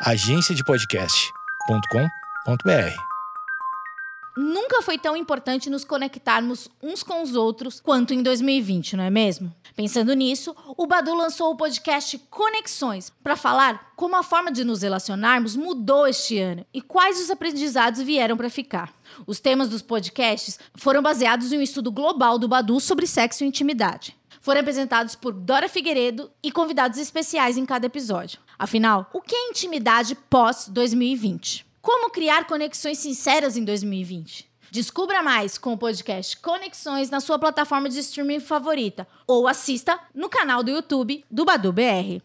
agenciadepodcast.com.br. Nunca foi tão importante nos conectarmos uns com os outros quanto em 2020, não é mesmo? Pensando nisso, o Badu lançou o podcast Conexões para falar como a forma de nos relacionarmos mudou este ano e quais os aprendizados vieram para ficar. Os temas dos podcasts foram baseados em um estudo global do Badu sobre sexo e intimidade. Foram apresentados por Dora Figueiredo e convidados especiais em cada episódio. Afinal, o que é intimidade pós 2020? Como criar conexões sinceras em 2020? Descubra mais com o podcast Conexões na sua plataforma de streaming favorita ou assista no canal do YouTube do Badu BR.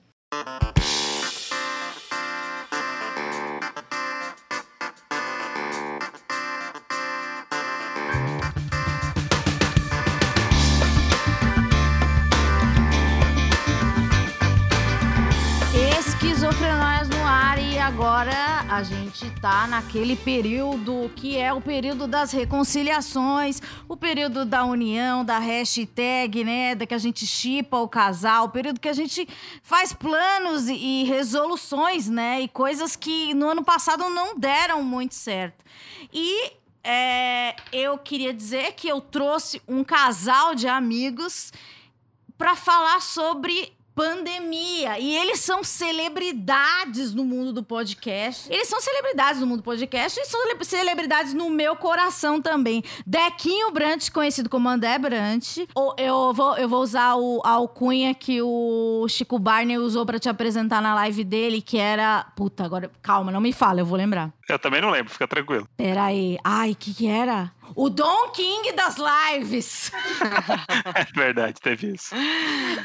A gente tá naquele período que é o período das reconciliações, o período da união, da hashtag, né, da que a gente chipa o casal, o período que a gente faz planos e, resoluções, né, e coisas que no ano passado não deram muito certo. E é, eu queria dizer que eu trouxe um casal de amigos para falar sobre pandemia. E eles são celebridades no mundo do podcast. Eles são celebridades no mundo do podcast e são celebridades no meu coração também. Dequinho Brant, conhecido como André Brant. Eu vou, eu vou usar o, a alcunha que o Chico Barney usou para te apresentar na live dele, que era. Puta, agora. Calma, não me fala, eu vou lembrar. Eu também não lembro, fica tranquilo. Pera aí. Ai, o que que era? O Don King das lives. é verdade, teve isso.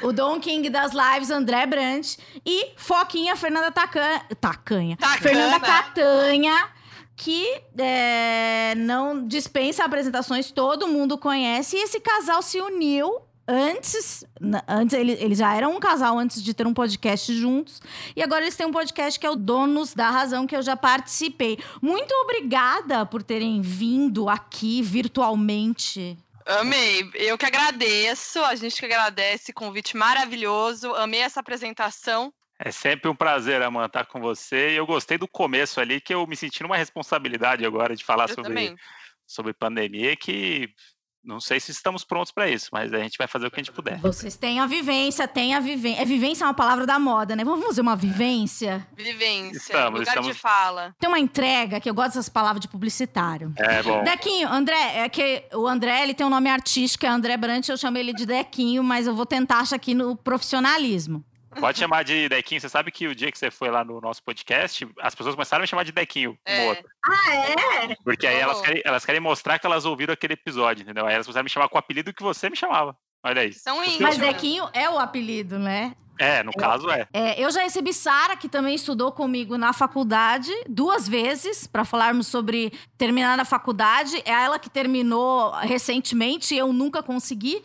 O Don King das lives, André Brant. E Foquinha Fernanda Tacanha. Tacanha. Tacana. Fernanda Catanha. Que é, não dispensa apresentações, todo mundo conhece. E esse casal se uniu antes, antes ele- eles já eram um casal antes de ter um podcast juntos. E agora eles têm um podcast que é o Donos da Razão, que eu já participei. Muito obrigada por terem vindo aqui virtualmente. Amei. Eu que agradeço. A gente que agradece. Convite maravilhoso. Amei essa apresentação. É sempre um prazer, Amanda, estar com você. E eu gostei do começo ali, que eu me senti numa responsabilidade agora de falar Eu sobre, também. sobre pandemia, que não sei se estamos prontos para isso, mas a gente vai fazer o que a gente puder. Vocês têm a vivência, têm a vivência. É vivência é uma palavra da moda, né? Vamos fazer uma vivência? Vivência. Estamos, lugar estamos- de fala. Tem uma entrega que eu gosto dessas palavras de publicitário. É bom. Dequinho, André, é que o André ele tem um nome artístico, é André Brant, eu chamo ele de Dequinho, mas eu vou tentar achar aqui no profissionalismo. Pode chamar de Dequinho. Você sabe que o dia que você foi lá no nosso podcast, as pessoas começaram a me chamar de Dequinho, É. outro. Ah, é? Porque aí elas Oh. querem, elas querem mostrar que elas ouviram aquele episódio, entendeu? Aí elas começaram a me chamar com o apelido que você me chamava. Olha aí. São íntimos. Mas Dequinho é o apelido, né? É, no caso é. É, eu já recebi Sara, que também estudou comigo na faculdade, duas vezes, para falarmos sobre terminar na faculdade. É ela que terminou recentemente, eu nunca consegui.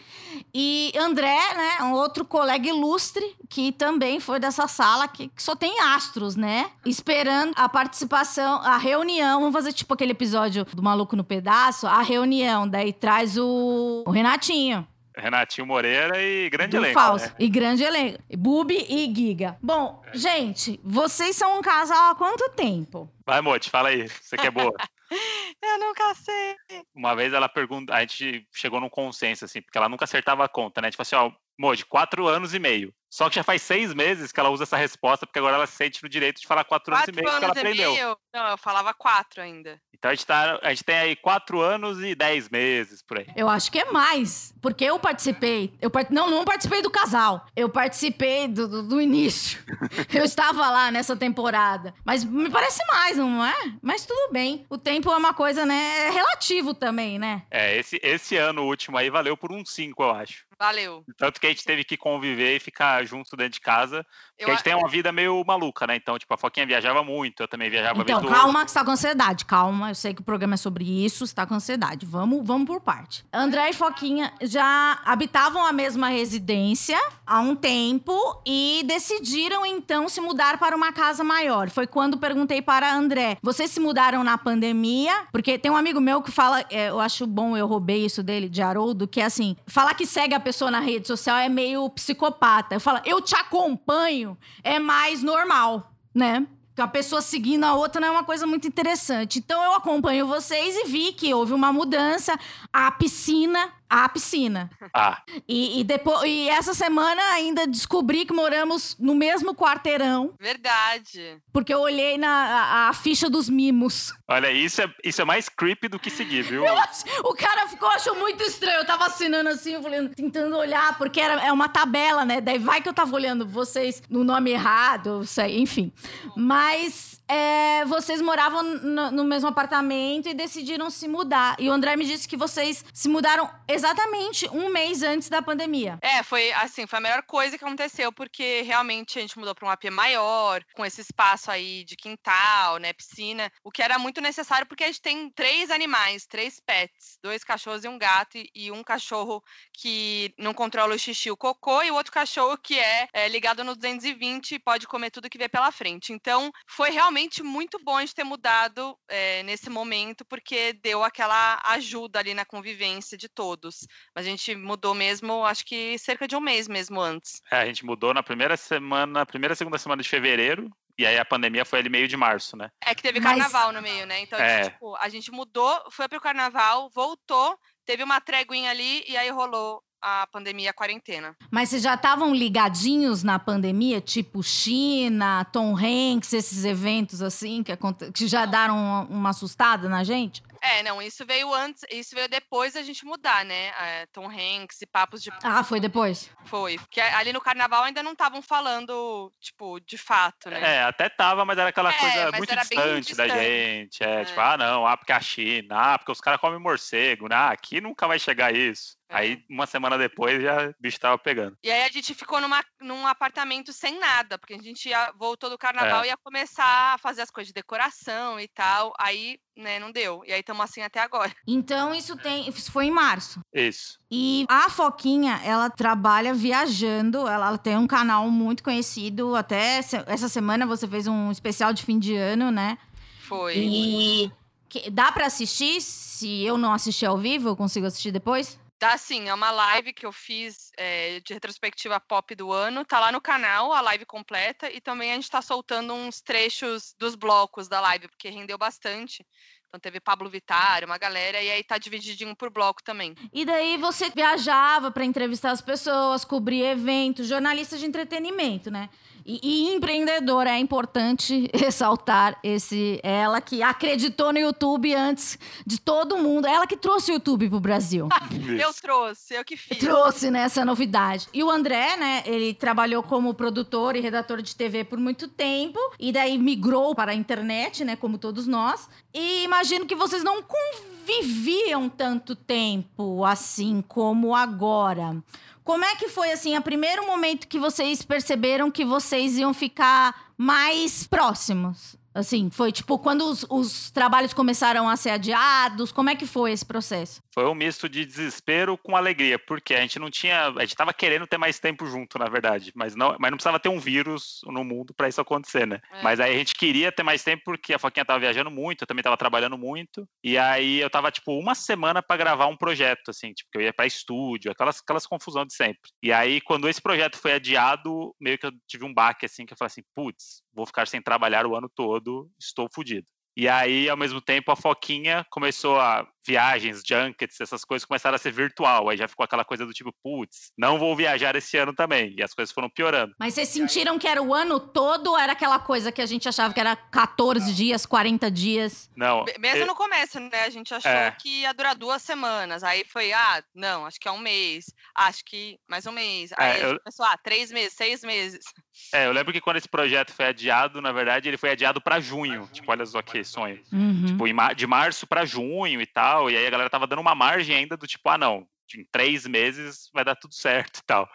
E André, né, um outro colega ilustre, que também foi dessa sala, que, que só tem astros, né? Esperando a participação, a reunião. Vamos fazer tipo aquele episódio do Maluco no Pedaço, a reunião. Daí traz o, o Renatinho. Renatinho Moreira e grande Do elenco. Falso. né? E grande elenco. Bubi e Giga. Bom, gente, vocês são um casal há quanto tempo? Vai, Mote, fala aí. Você que é boa. Eu nunca sei. Uma vez ela pergunta, a gente chegou num consenso, assim, porque ela nunca acertava a conta, né? Tipo assim, ó, Moji, quatro anos e meio. Só que já faz seis meses que ela usa essa resposta, porque agora ela se sente no direito de falar quatro, anos e Quatro meio, ela anos e aprendeu. meio. Não, eu falava quatro ainda. Então a gente, tá, a gente tem aí quatro anos e dez meses por aí. Eu acho que é mais. Porque eu participei. Eu part... Não, não participei do casal. Eu participei do, do, do início. eu estava lá nessa temporada. Mas me parece mais, não é? Mas tudo bem. O tempo é uma coisa, né? É relativo também, né? É, esse, esse ano último aí valeu por uns cinco, eu acho. Valeu. Tanto que a gente teve que conviver e ficar junto dentro de casa. Porque a gente tem uma vida meio maluca, né? Então, tipo, a Foquinha viajava muito, eu também viajava Então, ou calma que você tá com ansiedade. Calma, eu sei que o programa é sobre isso, você tá com ansiedade. Vamos, vamos por parte. André e Foquinha já habitavam a mesma residência há um tempo e decidiram, então, se mudar para uma casa maior. Foi quando perguntei para André, vocês se mudaram na pandemia? Porque tem um amigo meu que fala, é, eu acho bom, eu roubei isso dele, de Haroldo, que é assim, falar que segue a pessoa na rede social é meio psicopata. Eu falo, eu te acompanho, é mais normal, né? que a pessoa seguindo a outra não é uma coisa muito interessante. Então eu acompanho vocês e vi que houve uma mudança. A piscina a piscina. Ah. E, e, depois, e essa semana ainda descobri que moramos no mesmo quarteirão. Verdade. Porque eu olhei na a, a ficha dos mimos. Olha, isso é, isso é mais creepy do que seguir, viu? Acho, o cara ficou, achou muito estranho. Eu tava assinando assim, eu falei, tentando olhar, porque era, é uma tabela, né? Daí vai que eu tava olhando vocês no nome errado, sei, enfim. Mas é, vocês moravam no, no, mesmo apartamento e decidiram se mudar. E o André me disse que vocês se mudaram exatamente um mês antes da pandemia. É, foi assim, foi a melhor coisa que aconteceu, porque realmente a gente mudou para um AP maior, com esse espaço aí de quintal, né, piscina, o que era muito necessário porque a gente tem três animais, três pets, dois cachorros e um gato, e um cachorro que não controla o xixi, o cocô, e o outro cachorro que é, é ligado no 220 e pode comer tudo que vê pela frente. Então, foi realmente realmente muito bom a gente ter mudado é, nesse momento, porque deu aquela ajuda ali na convivência de todos. A gente mudou mesmo, acho que cerca de um mês mesmo antes. É, a gente mudou na primeira semana, primeira segunda semana de fevereiro, e aí a pandemia foi ali meio de março, né? É que teve carnaval Mas... no meio, né? Então, é. tipo, a gente mudou, foi pro carnaval, voltou, teve uma tréguinha ali e aí rolou a pandemia, a quarentena. Mas vocês já estavam ligadinhos na pandemia, tipo China, Tom Hanks, esses eventos assim, que, que já deram uma, uma assustada na gente? É, não, isso veio antes, isso veio depois da gente mudar, né? É, Tom Hanks e papos de. Ah, foi depois? Foi. Porque ali no carnaval ainda não estavam falando, tipo, de fato, né? É, até tava, mas era aquela é, coisa muito distante, distante, da gente. É, é, tipo, ah, não, ah, porque a China, ah, porque os caras comem morcego, né? Ah, aqui nunca vai chegar isso. Aí, é. uma semana depois, já o bicho tava pegando. E aí a gente ficou numa, num apartamento sem nada, porque a gente ia, voltou do carnaval e é. ia começar a fazer as coisas de decoração e tal. Aí, né, não deu. E aí estamos assim até agora. Então, isso tem. Isso foi em março. Isso. E a Foquinha, ela trabalha viajando, ela, ela tem um canal muito conhecido. Até essa semana você fez um especial de fim de ano, né? Foi. E. Que, dá para assistir? Se eu não assistir ao vivo, eu consigo assistir depois? Tá sim, é uma live que eu fiz é, de retrospectiva pop do ano. Tá lá no canal, a live completa. E também a gente tá soltando uns trechos dos blocos da live, porque rendeu bastante. Então teve Pablo Vittar, uma galera, e aí tá divididinho por bloco também. E daí você viajava para entrevistar as pessoas, cobrir eventos, jornalista de entretenimento, né? E, e empreendedora, é importante ressaltar esse ela que acreditou no YouTube antes de todo mundo. Ela que trouxe o YouTube pro Brasil. eu trouxe, eu que fiz. Trouxe nessa né, novidade. E o André, né, ele trabalhou como produtor e redator de TV por muito tempo e daí migrou para a internet, né, como todos nós. E imagino que vocês não conviviam tanto tempo assim como agora. Como é que foi, assim, o primeiro momento que vocês perceberam que vocês iam ficar mais próximos? Assim, foi tipo quando os, os, trabalhos começaram a ser adiados? Como é que foi esse processo? Foi um misto de desespero com alegria, porque a gente não tinha. A gente tava querendo ter mais tempo junto, na verdade, mas não, mas não precisava ter um vírus no mundo para isso acontecer, né? É. Mas aí a gente queria ter mais tempo porque a Foquinha tava viajando muito, eu também tava trabalhando muito, e aí eu tava, tipo, uma semana para gravar um projeto, assim, tipo, que eu ia para estúdio, aquelas, aquelas confusões de sempre. E aí, quando esse projeto foi adiado, meio que eu tive um baque, assim, que eu falei assim, putz, vou ficar sem trabalhar o ano todo, estou fodido. E aí, ao mesmo tempo, a Foquinha começou a viagens, junkets, essas coisas começaram a ser virtual. Aí já ficou aquela coisa do tipo, putz, não vou viajar esse ano também. E as coisas foram piorando. Mas vocês sentiram que era o ano todo ou era aquela coisa que a gente achava que era 14 dias, 40 dias? Não. Mesmo eu... no começo, né? A gente achou é. que ia durar duas semanas. Aí foi, ah, não, acho que é um mês. Acho que mais um mês. É, aí é, eu... começou, ah, três meses, seis meses. É, eu lembro que quando esse projeto foi adiado, na verdade, ele foi adiado para junho. Tipo, olha só que sonho. Uhum. Tipo, de março para junho e tal tal, e aí a galera tava dando uma margem ainda do tipo, ah, não, em três meses vai dar tudo certo e tal.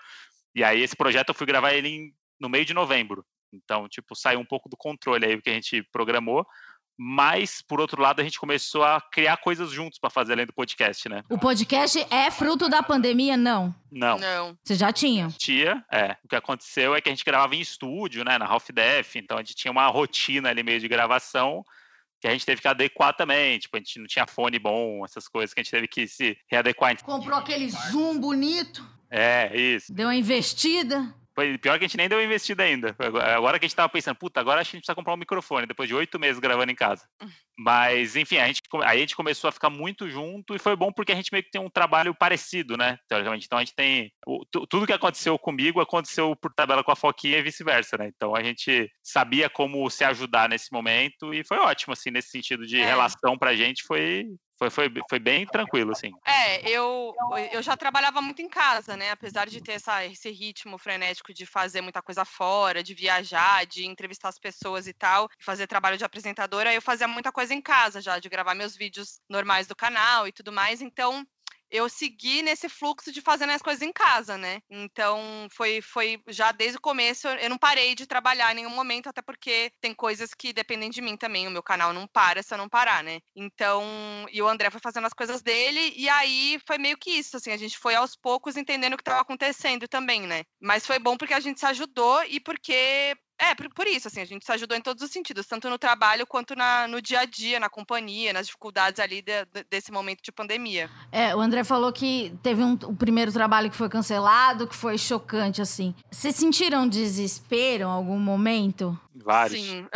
E aí esse projeto eu fui gravar ele em, no meio de novembro. Então, tipo, saiu um pouco do controle aí o que a gente programou. Mas, por outro lado, a gente começou a criar coisas juntos para fazer além do podcast, né? O podcast é fruto da pandemia? Não. Não. Não. Você já tinha? Tinha, é. O que aconteceu é que a gente gravava em estúdio, né? Na Half Def, então a gente tinha uma rotina ali meio de gravação que a gente teve que adequar também. Tipo, a gente não tinha fone bom, essas coisas que a gente teve que se readequar. Comprou aquele Zoom bonito. É, isso. Deu uma investida. Pior que a gente nem deu investida ainda. Agora que a gente tava pensando, puta, agora a gente precisa comprar um microfone, depois de oito meses gravando em casa. Mas, enfim, a gente, aí a gente começou a ficar muito junto e foi bom porque a gente meio que tem um trabalho parecido, né? Teoricamente. Então a gente tem. O, tudo que aconteceu comigo aconteceu por tabela com a Foquinha e vice-versa, né? Então a gente sabia como se ajudar nesse momento e foi ótimo, assim, nesse sentido de é. relação pra gente, foi, foi, foi, foi bem tranquilo, assim. É, eu, eu já trabalhava muito em casa, né? Apesar de ter essa, esse ritmo frenético de fazer muita coisa fora, de viajar, de entrevistar as pessoas e tal, fazer trabalho de apresentadora, eu fazia muita coisa em casa já, de gravar meus vídeos normais do canal e tudo mais. Então, eu segui nesse fluxo de fazendo as coisas em casa, né? Então, foi, foi já desde o começo, eu não parei de trabalhar em nenhum momento, até porque tem coisas que dependem de mim também. O meu canal não para se eu não parar, né? Então, e o André foi fazendo as coisas dele, e aí foi meio que isso, assim, a gente foi aos poucos entendendo o que estava acontecendo também, né? Mas foi bom porque a gente se ajudou e porque é, por, por, isso, assim, a gente se ajudou em todos os sentidos, tanto no trabalho quanto na, no dia a dia, na companhia, nas dificuldades ali de, de, desse momento de pandemia. É, o André falou que teve um, o primeiro trabalho que foi cancelado, que foi chocante, assim. Vocês sentiram desespero em algum momento? Vários. Sim.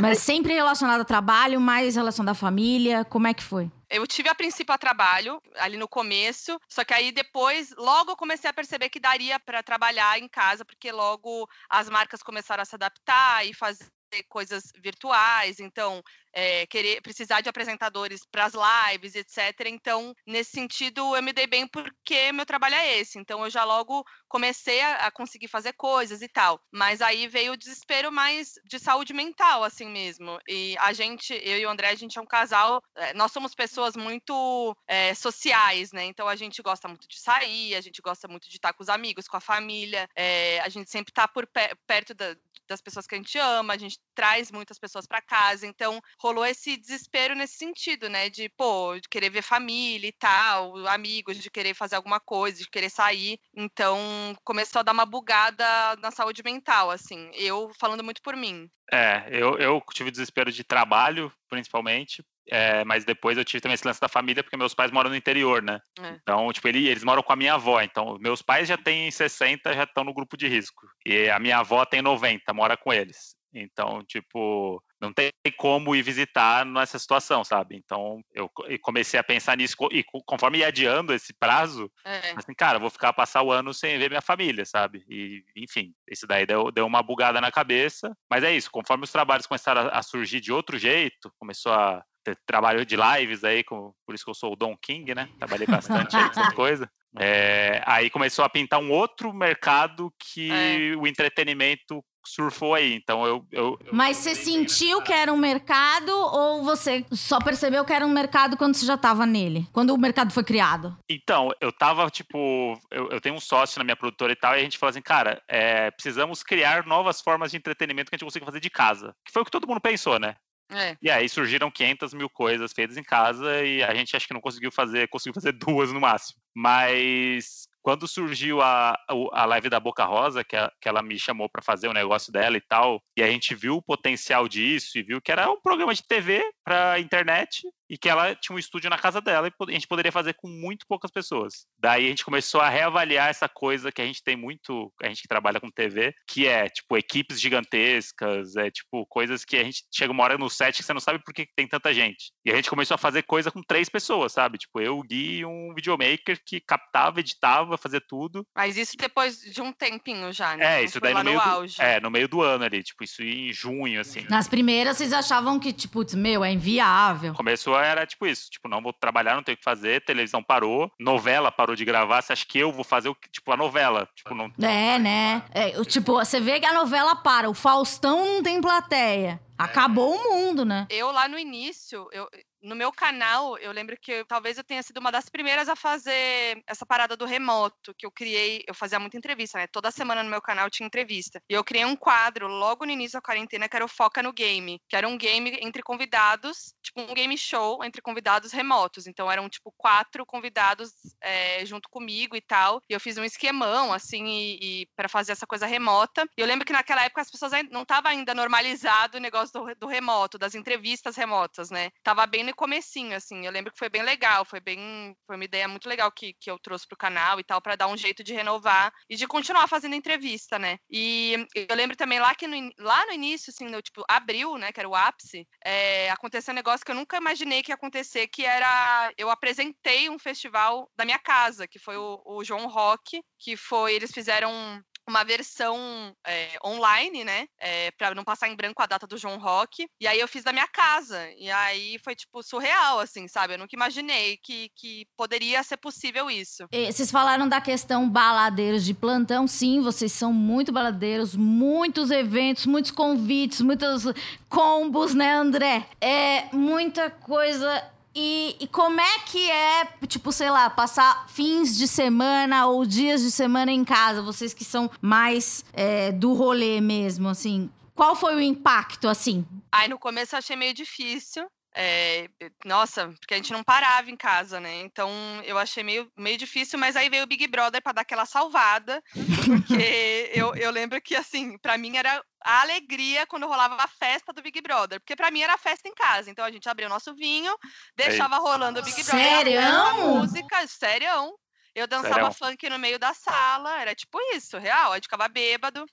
Mas sempre relacionado ao trabalho, mais relação da família, como é que foi? Eu tive a princípio a trabalho ali no começo, só que aí depois, logo eu comecei a perceber que daria para trabalhar em casa, porque logo as marcas começaram a se adaptar e fazer coisas virtuais, então é, querer precisar de apresentadores para as lives, etc. Então, nesse sentido, eu me dei bem porque meu trabalho é esse. Então, eu já logo comecei a, a conseguir fazer coisas e tal. Mas aí veio o desespero mais de saúde mental, assim mesmo. E a gente, eu e o André, a gente é um casal. É, nós somos pessoas muito é, sociais, né? Então, a gente gosta muito de sair, a gente gosta muito de estar com os amigos, com a família. É, a gente sempre está por perto da, das pessoas que a gente ama, a gente traz muitas pessoas para casa. Então, rolou esse desespero nesse sentido, né? De, pô, de querer ver família e tal, amigos, de querer fazer alguma coisa, de querer sair. Então, começou a dar uma bugada na saúde mental, assim. Eu falando muito por mim. É, eu, eu tive desespero de trabalho, principalmente, é, mas depois eu tive também esse lance da família, porque meus pais moram no interior, né? É. Então, tipo, ele, eles moram com a minha avó. Então, meus pais já têm 60, já estão no grupo de risco. E a minha avó tem 90, mora com eles. Então, tipo, não tem como ir visitar nessa situação, sabe? Então, eu comecei a pensar nisso e conforme ia adiando esse prazo, é. assim, cara, vou ficar passar o ano sem ver minha família, sabe? E, enfim, isso daí deu, deu uma bugada na cabeça. Mas é isso, conforme os trabalhos começaram a, surgir de outro jeito, começou a ter trabalho de lives aí, com, por isso que eu sou o Don King, né? Trabalhei bastante aí com essa coisa. É, aí começou a pintar um outro mercado que é. o entretenimento surfou aí. Então eu. eu, eu Mas você sentiu que era um mercado ou você só percebeu que era um mercado quando você já estava nele? Quando o mercado foi criado? Então, eu tava, tipo, eu, eu tenho um sócio na minha produtora e tal, e a gente falou assim, cara, é, precisamos criar novas formas de entretenimento que a gente consiga fazer de casa. Que foi o que todo mundo pensou, né? É. E aí surgiram 500 mil coisas feitas em casa e a gente acho que não conseguiu fazer, conseguiu fazer duas no máximo. Mas quando surgiu a, a live da Boca Rosa, que, a, que ela me chamou para fazer o negócio dela e tal, e a gente viu o potencial disso e viu que era um programa de TV para internet e que ela tinha um estúdio na casa dela e a gente poderia fazer com muito poucas pessoas. Daí a gente começou a reavaliar essa coisa que a gente tem muito, a gente que trabalha com TV, que é tipo equipes gigantescas, é tipo coisas que a gente chega uma hora no set que você não sabe por que tem tanta gente. E a gente começou a fazer coisa com três pessoas, sabe? Tipo eu, o Gui e um videomaker que captava, editava, fazia tudo. Mas isso depois de um tempinho já, né? É, isso daí no meio, no do, é, no meio do ano ali, tipo isso em junho assim. Nas primeiras vocês achavam que tipo, meu, é inviável. Começou era tipo isso, tipo, não vou trabalhar, não tenho o que fazer, televisão parou, novela parou de gravar, você acha que eu vou fazer o tipo a novela? Tipo, não É, né? É, tipo, você vê que a novela para, o Faustão não tem plateia. Acabou o mundo, né? Eu lá no início, eu, no meu canal, eu lembro que eu, talvez eu tenha sido uma das primeiras a fazer essa parada do remoto, que eu criei, eu fazia muita entrevista, né? Toda semana no meu canal tinha entrevista. E eu criei um quadro logo no início da quarentena que era o Foca no Game, que era um game entre convidados, tipo um game show entre convidados remotos. Então eram tipo quatro convidados é, junto comigo e tal. E eu fiz um esquemão, assim, e, e para fazer essa coisa remota. E eu lembro que naquela época as pessoas não tava ainda normalizado o negócio do, do remoto, das entrevistas remotas, né? Tava bem no comecinho, assim. Eu lembro que foi bem legal, foi bem, foi uma ideia muito legal que, que eu trouxe pro canal e tal, para dar um jeito de renovar e de continuar fazendo entrevista, né? E eu lembro também lá que no, lá no início, assim, no tipo abril, né, que era o ápice, é, aconteceu um negócio que eu nunca imaginei que ia acontecer, que era eu apresentei um festival da minha casa, que foi o, o João Rock, que foi eles fizeram uma versão é, online, né? É, para não passar em branco a data do João Rock. E aí eu fiz da minha casa. E aí foi, tipo, surreal, assim, sabe? Eu nunca imaginei que, que poderia ser possível isso. E, vocês falaram da questão baladeiros de plantão. Sim, vocês são muito baladeiros, muitos eventos, muitos convites, muitos combos, né, André? É muita coisa e, e, como é que é, tipo, sei lá, passar fins de semana ou dias de semana em casa? Vocês que são mais é, do rolê mesmo, assim. Qual foi o impacto, assim? Ai, no começo eu achei meio difícil. É, nossa, porque a gente não parava em casa, né? Então eu achei meio, meio difícil, mas aí veio o Big Brother para dar aquela salvada, porque eu, eu lembro que, assim, para mim era a alegria quando rolava a festa do Big Brother, porque para mim era festa em casa. Então a gente abria o nosso vinho, deixava rolando o Big Brother, a música, sério. Eu dançava funk no meio da sala, era tipo isso, real. A gente ficava bêbado.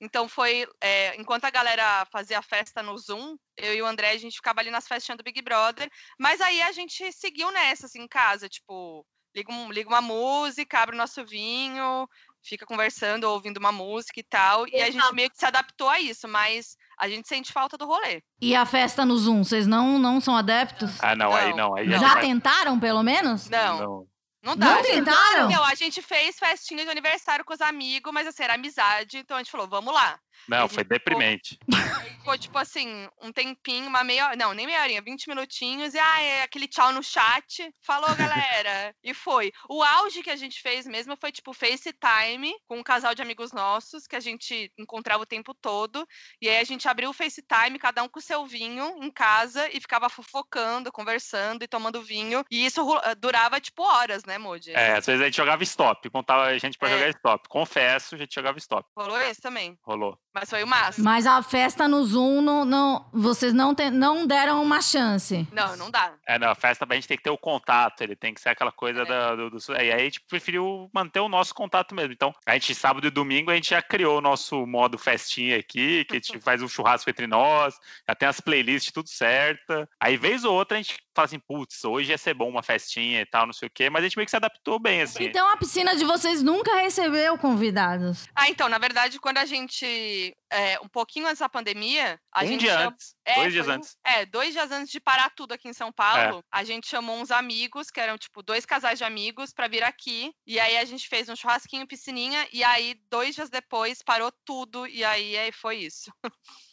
Então foi. É, enquanto a galera fazia a festa no Zoom, eu e o André, a gente ficava ali nas festinhas do Big Brother. Mas aí a gente seguiu nessa, assim, em casa, tipo. Liga, um, liga uma música, abre o nosso vinho, fica conversando, ouvindo uma música e tal. E a gente meio que se adaptou a isso, mas a gente sente falta do rolê. E a festa no Zoom, vocês não, não são adeptos? Ah, não, não. aí não. Aí Já tentaram, pelo menos? Não. não. Não dá. Não tentaram? Não, a gente fez festinha de aniversário com os amigos, mas assim, era amizade, então a gente falou, vamos lá. Não, foi deprimente. Ficou, ficou, tipo assim, um tempinho, uma meia hora, não, nem meia horinha, 20 minutinhos, e ah, é aquele tchau no chat, falou galera, e foi. O auge que a gente fez mesmo foi tipo FaceTime com um casal de amigos nossos, que a gente encontrava o tempo todo, e aí a gente abriu o FaceTime, cada um com o seu vinho em casa, e ficava fofocando, conversando e tomando vinho, e isso durava tipo horas, né, Moody? É, às vezes a gente jogava stop, contava a gente pra é. jogar stop. Confesso, a gente jogava stop. Rolou isso também? Rolou. Mas foi o máximo. Mas a festa no Zoom, não, não, vocês não, te, não deram uma chance. Não, não dá. É, não, a festa a gente tem que ter o contato, ele tem que ser aquela coisa é. da, do, do, E aí a gente preferiu manter o nosso contato mesmo. Então, a gente, sábado e domingo, a gente já criou o nosso modo festinha aqui, que a gente faz um churrasco entre nós, já tem as playlists tudo certa. Aí, vez ou outra, a gente fala assim, putz, hoje ia ser bom uma festinha e tal, não sei o quê, mas a gente meio que se adaptou bem, assim. Então a piscina de vocês nunca recebeu convidados? Ah, então, na verdade, quando a gente, é, um pouquinho antes da pandemia, a um gente... dia antes, é, dois dias antes. É, dois dias antes de parar tudo aqui em São Paulo, é. a gente chamou uns amigos, que eram, tipo, dois casais de amigos, para vir aqui, e aí a gente fez um churrasquinho, piscininha, e aí, dois dias depois, parou tudo, e aí, aí foi isso.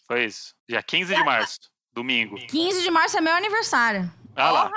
Foi isso. Dia 15 de março. Domingo. 15 de março é meu aniversário. Ah lá.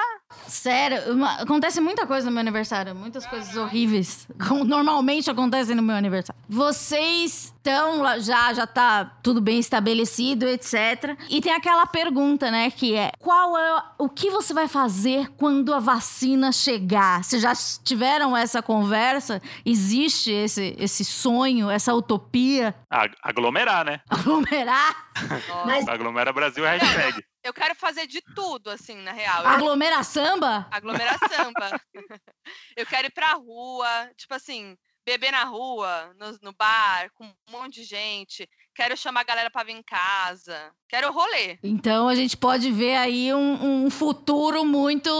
Sério, uma, acontece muita coisa no meu aniversário, muitas coisas horríveis. Como normalmente acontecem no meu aniversário. Vocês estão já já tá tudo bem estabelecido, etc. E tem aquela pergunta, né, que é: qual é o que você vai fazer quando a vacina chegar? Vocês já tiveram essa conversa? Existe esse esse sonho, essa utopia? Aglomerar, né? Aglomerar? Mas... Aglomera Brasil hashtag. Eu quero fazer de tudo, assim, na real. Aglomera samba? Aglomera samba. eu quero ir pra rua, tipo assim, beber na rua, no, no, bar, com um monte de gente. Quero chamar a galera pra vir em casa. Quero rolê. Então a gente pode ver aí um, um, futuro muito.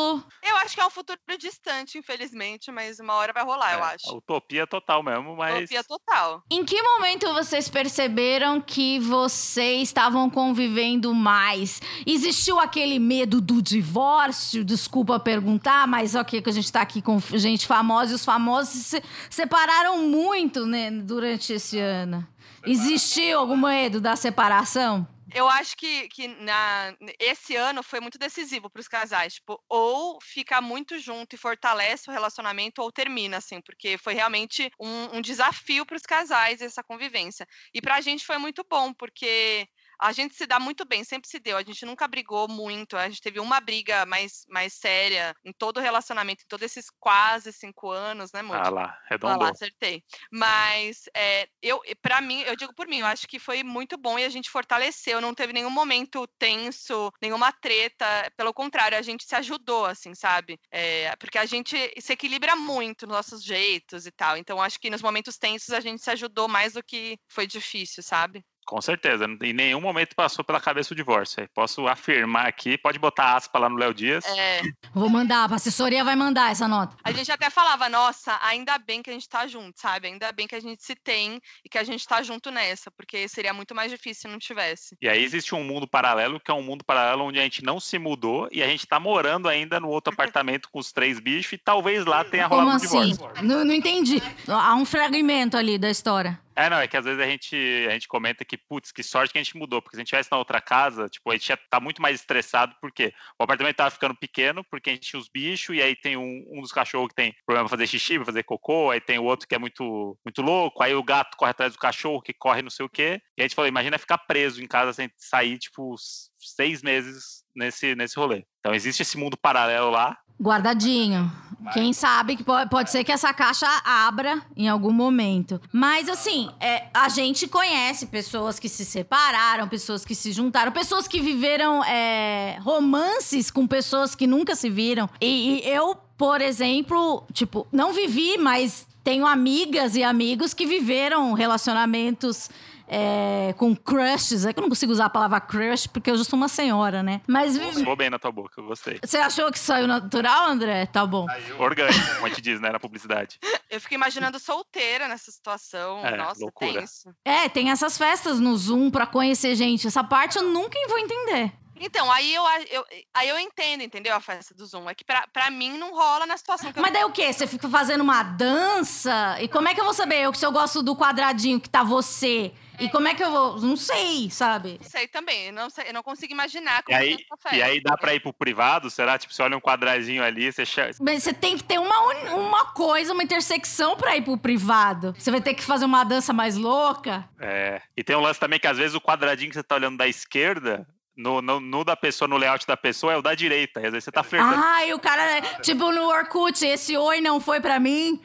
Eu acho que é um futuro distante, infelizmente, mas uma hora vai rolar, é, eu acho. Utopia total mesmo, mas. Utopia total. Em que momento vocês perceberam que vocês estavam convivendo mais? Existiu aquele medo do divórcio? Desculpa perguntar, mas ok, que a gente tá aqui com gente famosa e os famosos se separaram muito né, durante esse ano. Existiu algum medo da separação? Eu acho que, que na, esse ano foi muito decisivo para os casais. Tipo, ou fica muito junto e fortalece o relacionamento, ou termina, assim, porque foi realmente um, um desafio para os casais essa convivência. E para a gente foi muito bom, porque a gente se dá muito bem, sempre se deu. A gente nunca brigou muito. A gente teve uma briga mais, mais séria em todo o relacionamento, em todos esses quase cinco anos, né, Moody? Ah lá, Ah arredondou. lá, acertei. Mas é, eu, para mim, eu digo por mim, eu acho que foi muito bom e a gente fortaleceu. Não teve nenhum momento tenso, nenhuma treta. Pelo contrário, a gente se ajudou, assim, sabe? É, porque a gente se equilibra muito nos nossos jeitos e tal. Então, acho que nos momentos tensos a gente se ajudou mais do que foi difícil, sabe? Com certeza. Em nenhum momento passou pela cabeça o divórcio. Posso afirmar aqui, pode botar aspa lá no Léo Dias. É, Vou mandar, a assessoria vai mandar essa nota. a gente até falava, nossa, ainda bem que a gente tá junto, sabe? Ainda bem que a gente se tem e que a gente tá junto nessa, porque seria muito mais difícil se não tivesse. E aí existe um mundo paralelo, que é um mundo paralelo onde a gente não se mudou e a gente tá morando ainda no outro apartamento com os três bichos e talvez lá tenha Como rolado um assim? divórcio. Não, não entendi. Há um fragmento ali da história. É, não, é que às vezes a gente, a gente comenta que, putz, que sorte que a gente mudou, porque se a gente estivesse na outra casa, tipo, a gente ia estar muito mais estressado, porque o apartamento tava ficando pequeno, porque a gente tinha os bichos, e aí tem um, um dos cachorros que tem problema pra fazer xixi, pra fazer cocô, aí tem o outro que é muito, muito louco, aí o gato corre atrás do cachorro, que corre não sei o quê, e a gente falou, imagina ficar preso em casa sem sair, tipo, seis meses nesse, nesse rolê. Então existe esse mundo paralelo lá, Guardadinho. Quem sabe que pode, pode ser que essa caixa abra em algum momento. Mas assim, é, a gente conhece pessoas que se separaram, pessoas que se juntaram, pessoas que viveram é, romances com pessoas que nunca se viram. E, e eu, por exemplo, tipo, não vivi, mas tenho amigas e amigos que viveram relacionamentos é, com crushes. É que eu não consigo usar a palavra crush porque eu já sou uma senhora, né? Mas soou bem na tua boca, eu gostei. você achou que saiu natural, André? Tá bom. Orgânico, como a gente diz, né, na publicidade. Eu fico imaginando solteira nessa situação. É, Nossa, loucura. tenso. É, tem essas festas no Zoom pra conhecer gente. Essa parte eu nunca vou entender. Então, aí eu, eu, aí eu entendo, entendeu? A festa do Zoom. É que pra, pra mim não rola na situação que eu Mas daí o quê? Você fica fazendo uma dança? E como é que eu vou saber eu, se eu gosto do quadradinho que tá você? E como é que eu vou. Não sei, sabe? não sei também. Eu não, sei, eu não consigo imaginar E como aí, é e aí dá pra ir pro privado? Será? Tipo, você olha um quadradinho ali, você chama. Mas você tem que ter uma, uma coisa, uma intersecção pra ir pro privado. Você vai ter que fazer uma dança mais louca. É. E tem um lance também que às vezes o quadradinho que você tá olhando da esquerda, no, no, no da pessoa, no layout da pessoa, é o da direita. E às vezes você tá flertando. Ai, o cara, tipo no Orkut, esse oi não foi pra mim.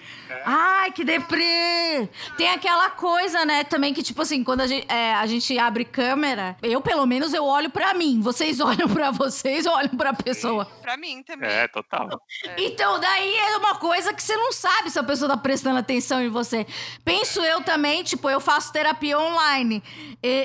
Ai, que deprê. Tem aquela coisa, né, também que, tipo assim, quando a gente, é, a gente abre câmera, eu, pelo menos, eu olho pra mim. Vocês olham pra vocês ou olham pra pessoa? Pra mim também. É, total. Então, daí é uma coisa que você não sabe se a pessoa tá prestando atenção em você. Penso eu também, tipo, eu faço terapia online.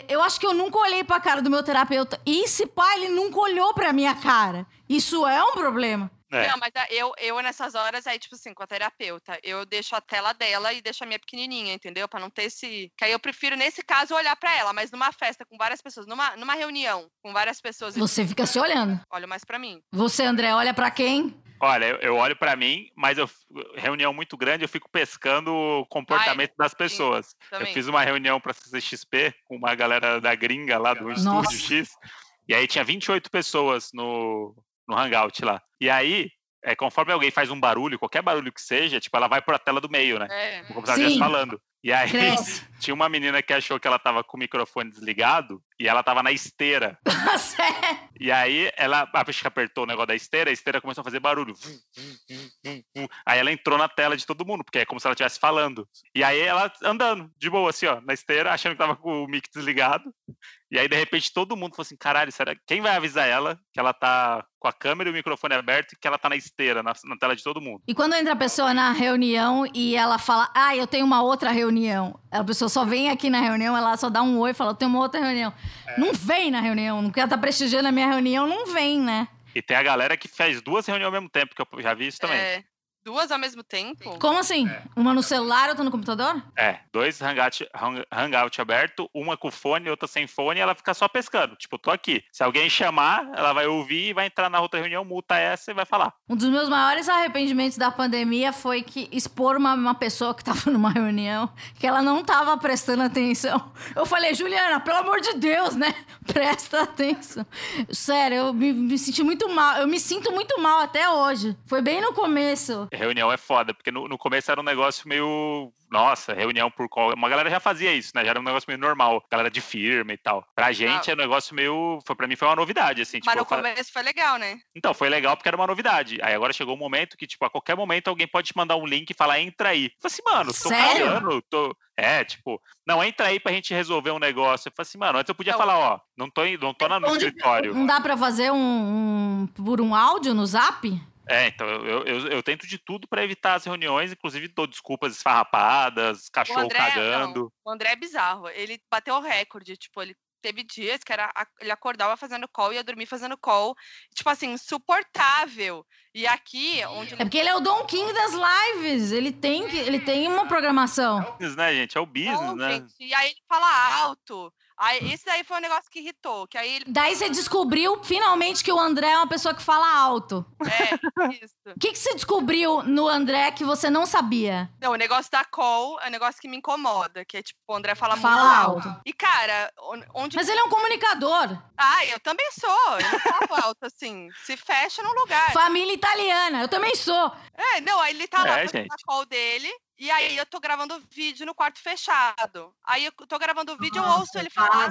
Eu acho que eu nunca olhei pra cara do meu terapeuta. E esse pai, ele nunca olhou pra minha cara. Isso é um problema. É. Não, mas a- eu, eu nessas horas aí, tipo assim, com a terapeuta, eu deixo a tela dela e deixo a minha pequenininha, entendeu? Pra não ter esse. Que aí eu prefiro, nesse caso, olhar pra ela, mas numa festa com várias pessoas, numa, numa reunião com várias pessoas, eu Você fica se olhando. olho mais pra mim. Você, André, olha pra quem? Olha, eu, eu olho pra mim, mas eu reunião muito grande, eu fico pescando o comportamento das pessoas. Eu Também. fiz uma reunião pra CCXP com uma galera da gringa lá do Nossa. Estúdio X. E aí tinha 28 pessoas no, no Hangout lá. E aí, é, conforme alguém faz um barulho, qualquer barulho que seja, tipo, ela vai pra tela do meio, né? É. Como se ela estivesse falando. E aí, Cresce. tinha uma menina que achou que ela tava com o microfone desligado e ela tava na esteira. Sério? E aí, ela, a bicha que apertou o negócio da esteira, a esteira começou a fazer barulho. Aí ela entrou na tela de todo mundo, porque é como se ela estivesse falando. E aí ela andando, de boa, assim, ó, na esteira, achando que tava com o mic desligado. E aí, de repente, todo mundo falou assim: caralho, será... quem vai avisar ela que ela tá com a câmera e o microfone aberto e que ela tá na esteira, na, na tela de todo mundo? E quando entra a pessoa na reunião e ela fala, ah, eu tenho uma outra reunião. A pessoa só vem aqui na reunião, ela só dá um oi e fala, eu tenho uma outra reunião. Não vem na reunião, não quer estar prestigiando a minha reunião, não vem, né? E tem a galera que fez duas reuniões ao mesmo tempo, que eu já vi isso também. É. Duas ao mesmo tempo? Como assim? Uma no celular, outra no computador? É, dois hangout, hang- hangout aberto, uma com fone, outra sem fone, e ela fica só pescando. Tipo, tô aqui. Se alguém chamar, ela vai ouvir e vai entrar na outra reunião, multa essa e vai falar. Um dos meus maiores arrependimentos da pandemia foi que expor uma, uma pessoa que tava numa reunião que ela não tava prestando atenção. Eu falei, Juliana, pelo amor de Deus, né? Presta atenção. Sério, eu me, me senti muito mal. Eu me sinto muito mal até hoje. Foi bem no começo. Reunião é foda, porque no, no começo era um negócio meio. Nossa, reunião por call. Uma galera já fazia isso, né? Já era um negócio meio normal. Galera de firma e tal. Pra gente é um negócio meio. Foi, pra mim foi uma novidade, assim. Mas tipo, no começo foi legal, né? Então, foi legal porque era uma novidade. Aí agora chegou um momento que, tipo, a qualquer momento alguém pode te mandar um link e falar, entra aí. Eu falei assim, mano, tô Sério? falando, tô. É, tipo, não, entra aí pra gente resolver um negócio. Eu falei assim, mano, antes eu podia falar, ó, não tô, não tô na- no escritório. Não dá pra fazer um, um- por um áudio no zap? É, então eu, eu, eu- tento de tudo pra evitar as reuniões, inclusive dou desculpas esfarrapadas, O cachorro André, cagando. não, o André é bizarro. Ele bateu o recorde. Tipo, ele teve dias que era, ele acordava fazendo call e ia dormir fazendo call. Tipo assim, insuportável. E aqui, onde É ele porque ele é o Don King das lives. Ele tem, ele tem uma programação. Business, né, gente? É o business, Não, né? gente, E aí ele fala alto. Aí, esse daí foi um negócio que irritou. Que aí ele. Daí você descobriu finalmente que o André é uma pessoa que fala alto. É, isso. O que, que você descobriu no André que você não sabia? Não, o negócio da call é um negócio que me incomoda. Que é tipo, o André fala, Fala muito alto. alto. E, cara, on- onde. Mas ele é um comunicador. Ah, eu também sou. Eu não falo alto assim. Se fecha num lugar. Família italiana. Eu também sou. É, não, aí ele tá lá É, fazendo gente. a call dele. E aí eu tô gravando vídeo no quarto fechado. Aí eu tô gravando o vídeo, eu ouço ele falar.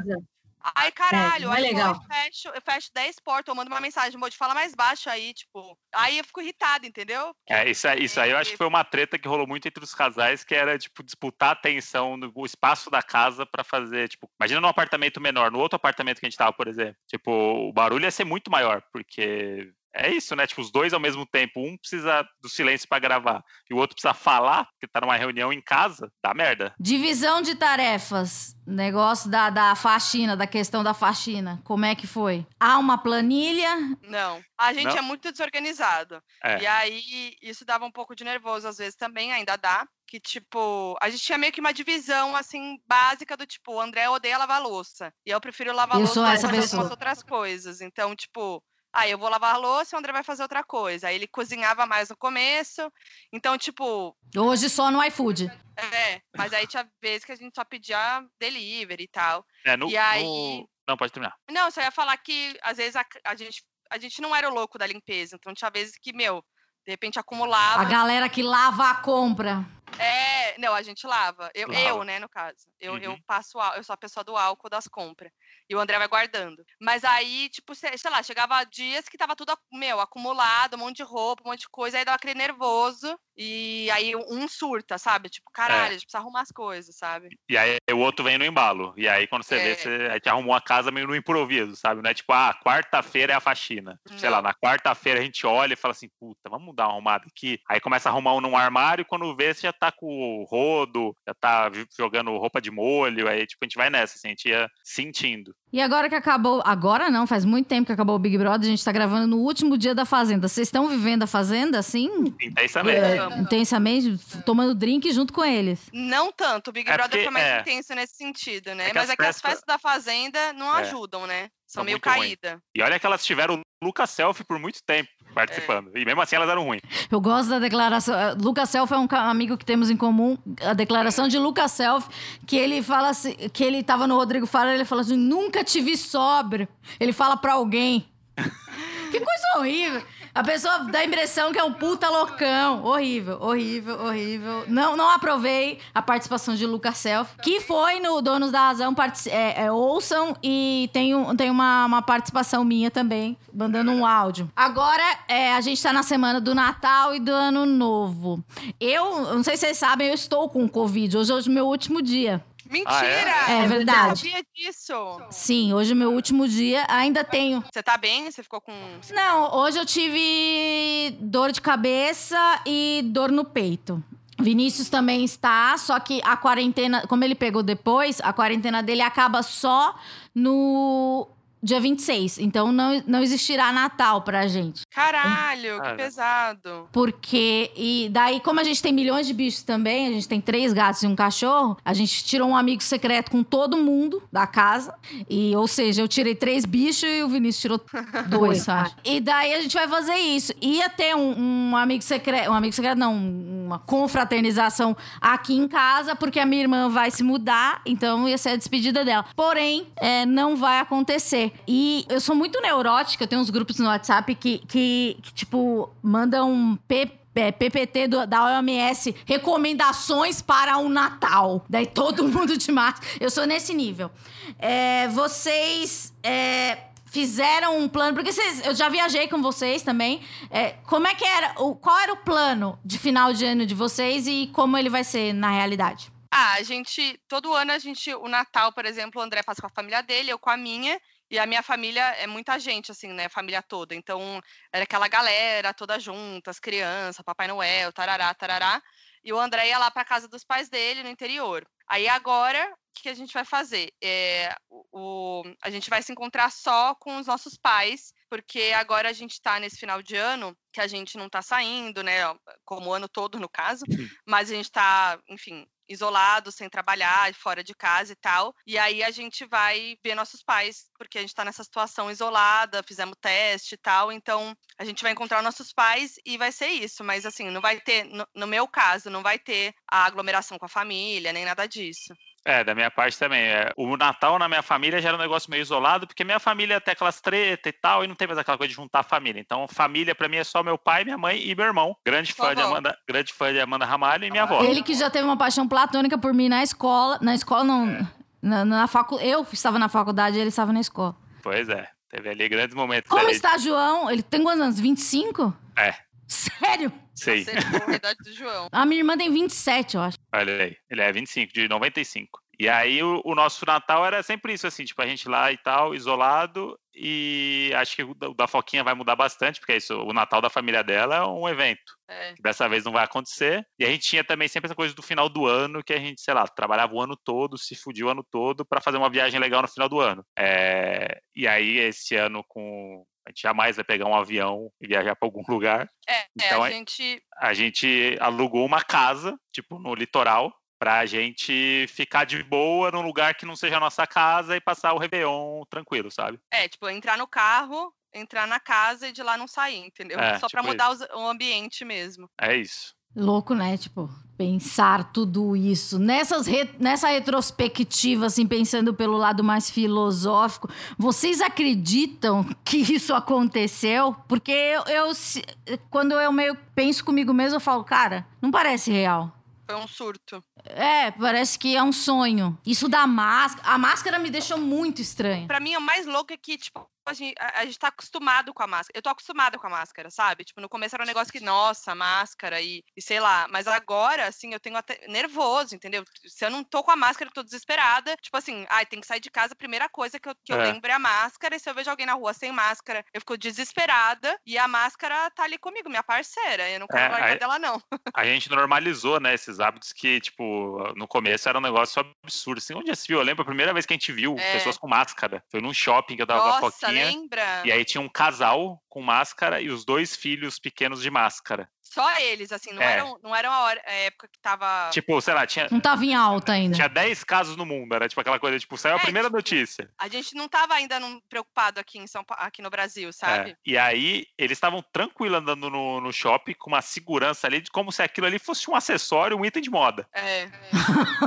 Ai, caralho, não é aí legal. eu fecho, eu fecho 10 portas, eu mando uma mensagem, Moody, fala mais baixo aí, tipo. Aí eu fico irritada, entendeu? É, isso, aí- isso aí eu acho que foi uma treta que rolou muito entre os casais, que era, tipo, disputar a atenção no o espaço da casa pra fazer, tipo, imagina num apartamento menor, no outro apartamento que a gente tava, por exemplo. Tipo, o barulho ia ser muito maior, porque é isso, né? Tipo, os dois ao mesmo tempo, um precisa do silêncio pra gravar e o outro precisa falar, porque tá numa reunião em casa, dá merda. Divisão de tarefas. Negócio da, da faxina, da questão da faxina. Como é que foi? Há uma planilha. Não. A gente Não? é muito desorganizado. É. E aí, isso dava um pouco de nervoso, às vezes também, ainda dá. Que, tipo, a gente tinha meio que uma divisão, assim, básica do tipo, o André odeia lavar louça. E eu prefiro lavar Eu louça essa fazer pessoa. algumas outras coisas. Então, tipo, aí eu vou lavar a louça e o André vai fazer outra coisa. Aí ele cozinhava mais no começo. Então, tipo, Hoje só no iFood. é. Mas aí tinha vezes que a gente só pedia delivery e tal. É, no, E aí- no- Não, pode terminar. Não, só ia falar que às vezes a, a gente, a gente não era o louco da limpeza. Então tinha vezes que, meu, de repente acumulava. A galera que lava a compra. É, não, a gente lava. Eu, Lava. eu né, no caso. Eu, eu Uhum. passo, ál- eu sou a pessoa do álcool das compras. E o André vai guardando. Mas aí, tipo, sei, lá, chegava dias que tava tudo, meu, acumulado, um monte de roupa, um monte de coisa, aí dava aquele nervoso. E aí um surta, sabe? Tipo, caralho, a gente precisa arrumar as coisas, sabe? E aí o outro vem no embalo. E aí quando você vê, É. você a gente arrumou a casa meio no improviso, sabe? Não é tipo, ah, quarta-feira é a faxina. Sei lá, Não. na quarta-feira a gente olha e fala assim, puta, vamos dar uma arrumada aqui. Aí começa a arrumar um num armário e quando vê, você já tá com o rodo, já tá jogando roupa de molho. Aí, tipo, a gente vai nessa, assim, a gente ia sentindo. E agora que acabou. Agora não, faz muito tempo que acabou o Big Brother. A gente tá gravando no último dia da Fazenda. Vocês estão vivendo a Fazenda assim? Intensamente. É, intensamente, tomando drink junto com eles. Não tanto. O Big É Brother porque- foi mais é. intenso nesse sentido, né? É Mas as é que as festas- da Fazenda não É. ajudam, né? São São meio ruins. caídas. E olha que elas tiveram o Lucas Selfie por muito tempo participando. E mesmo assim elas eram ruins. Eu gosto da declaração. eh, Lucas Self é um amigo que temos em comum. A declaração de Lucas Self, que ele fala assim, que ele tava no Rodrigo Fara, ele fala assim: nunca te vi sóbrio. Ele fala pra alguém. que coisa horrível. A pessoa dá a impressão que é um puta loucão. Horrível, horrível, horrível. Não, não aprovei a participação de Lucas Self, que foi no Donos da Razão. é, é, ouçam e tem, um, tem uma, uma participação minha também, mandando um áudio. Agora, é, a gente tá na semana do Natal e do Ano Novo. Eu, não sei se vocês sabem, eu estou com Covid. Hoje é o meu último dia. Mentira! É Eu verdade. não sabia disso. Sim, hoje é meu último dia. Ainda tenho Você tá bem? Você ficou com. Não, hoje eu tive dor de cabeça e dor no peito. Vinícius também está, só que a quarentena, como ele pegou depois, a quarentena dele acaba só no dia 26. Então não, não existirá Natal pra gente. Caralho, que Cara. pesado. Porque, e daí, como a gente tem milhões de bichos também, a gente tem três gatos e um cachorro, a gente tirou um amigo secreto com todo mundo da casa. E, ou seja, eu tirei três bichos e o Vinícius tirou dois, Dois, acho. E daí a gente vai fazer isso. Ia ter um, um amigo secreto, um amigo secreto, não, uma confraternização aqui em casa, porque a minha irmã vai se mudar, então ia ser a despedida dela. Porém, é, não vai acontecer. E eu sou muito neurótica, eu tenho uns grupos no WhatsApp que, que, que, tipo, mandam P- é, PPT do- da OMS, recomendações para o Natal. Daí todo mundo de máscara. Eu sou nesse nível. É, vocês é, fizeram um plano, porque vocês- eu já viajei com vocês também. É, como é que era? O, qual era o plano de final de ano de vocês e como ele vai ser na realidade? Ah, a gente, todo ano a gente, o Natal, por exemplo, o André passa com a família dele, eu com a minha, e a minha família é muita gente, assim, né, família toda. Então, era aquela galera toda junta, as crianças, Papai Noel, tarará, tarará. E o André ia lá para casa dos pais dele, no interior. Aí agora, o que a gente vai fazer? É, o, o- a gente vai se encontrar só com os nossos pais, porque agora a gente está nesse final de ano, que a gente não está saindo, né, como o ano todo, no caso, mas a gente está, enfim, isolado, sem trabalhar, fora de casa e tal. E aí a gente vai ver nossos pais, porque a gente tá nessa situação isolada, fizemos teste e tal. Então a gente vai encontrar nossos pais e vai ser isso. Mas assim, não vai ter, no, no meu caso, não vai ter a aglomeração com a família, nem nada disso. É, da minha parte também. É, o Natal na minha família já era um negócio meio isolado, porque minha família tem aquelas treta e tal, e não tem mais aquela coisa de juntar a família. Então, família pra mim é só meu pai, minha mãe e meu irmão. Grande fã de. Amanda, grande fã de Amanda Ramalho e minha avó. Ele que já teve uma paixão platônica por mim na escola. Na escola, não. Na, na facu... Eu estava na faculdade e ele estava na escola. Pois é, teve ali grandes momentos Como ali. está João? Ele tem quantos anos? 25? É. Sério? Sei. Acertou a idade do João. A minha irmã tem 27, eu acho. Olha aí, ele é 25, de 95. E aí o, o nosso Natal era sempre isso, assim, tipo, a gente lá e tal, isolado, e acho que o da, o da Foquinha vai mudar bastante, porque é isso, o Natal da família dela é um evento. É. que Dessa vez não vai acontecer. E a gente tinha também sempre essa coisa do final do ano, que a gente, sei lá, trabalhava o ano todo, se fudia o ano todo para fazer uma viagem legal no final do ano. É, E aí, esse ano, com. A gente jamais vai pegar um avião e viajar para algum lugar. É, Então, a é- gente. A gente alugou uma casa, tipo, no litoral, pra gente ficar de boa num lugar que não seja a nossa casa e passar o Réveillon tranquilo, sabe? É, tipo, entrar no carro, entrar na casa e de lá não sair, entendeu? É, Só pra tipo mudar os- o ambiente mesmo. É isso. Louco, né? Tipo, pensar tudo isso. Nessas re- Nessa retrospectiva, assim, pensando pelo lado mais filosófico, vocês acreditam que isso aconteceu? Porque eu, eu se- quando eu meio penso comigo mesmo, eu falo, cara, não parece real. Foi um surto. É, parece que é um sonho. Isso da máscara. A máscara me deixou muito estranha. Pra mim, o mais louco é que, tipo, a gente, a, a gente tá acostumado com a máscara. Eu tô acostumada com a máscara, sabe? Tipo, no começo era um negócio que, nossa, máscara e, e sei lá. Mas agora, assim, eu tenho até nervoso, entendeu? Se eu não tô com a máscara, eu tô desesperada. Tipo assim, ai, tem que sair de casa, a primeira coisa que eu, que eu É. lembro é a máscara. E se eu vejo alguém na rua sem máscara, eu fico desesperada. E a máscara tá ali comigo, minha parceira. Eu não quero É, largar aí- dela, não. A gente normalizou, né, esses hábitos que, tipo, no começo era um negócio absurdo. Assim, onde já se viu? Eu lembro a primeira vez que a gente viu É. pessoas com máscara. Foi num shopping que eu tava com a Nossa, Foquinha. Lembra? E aí tinha um casal com máscara e os dois filhos pequenos de máscara. Só eles, assim, não, É. eram, não era a, hora, a época que tava. Tipo, sei lá, tinha, Não tava em alta ainda. tinha 10 casos no mundo. Era tipo aquela coisa, tipo, saiu a É, primeira tipo, notícia. A gente não tava ainda num- preocupado aqui em São aqui no Brasil, sabe? É. E aí, eles estavam tranquilos andando no, no shopping, com uma segurança ali, de como se aquilo ali fosse um acessório, um item de moda. É.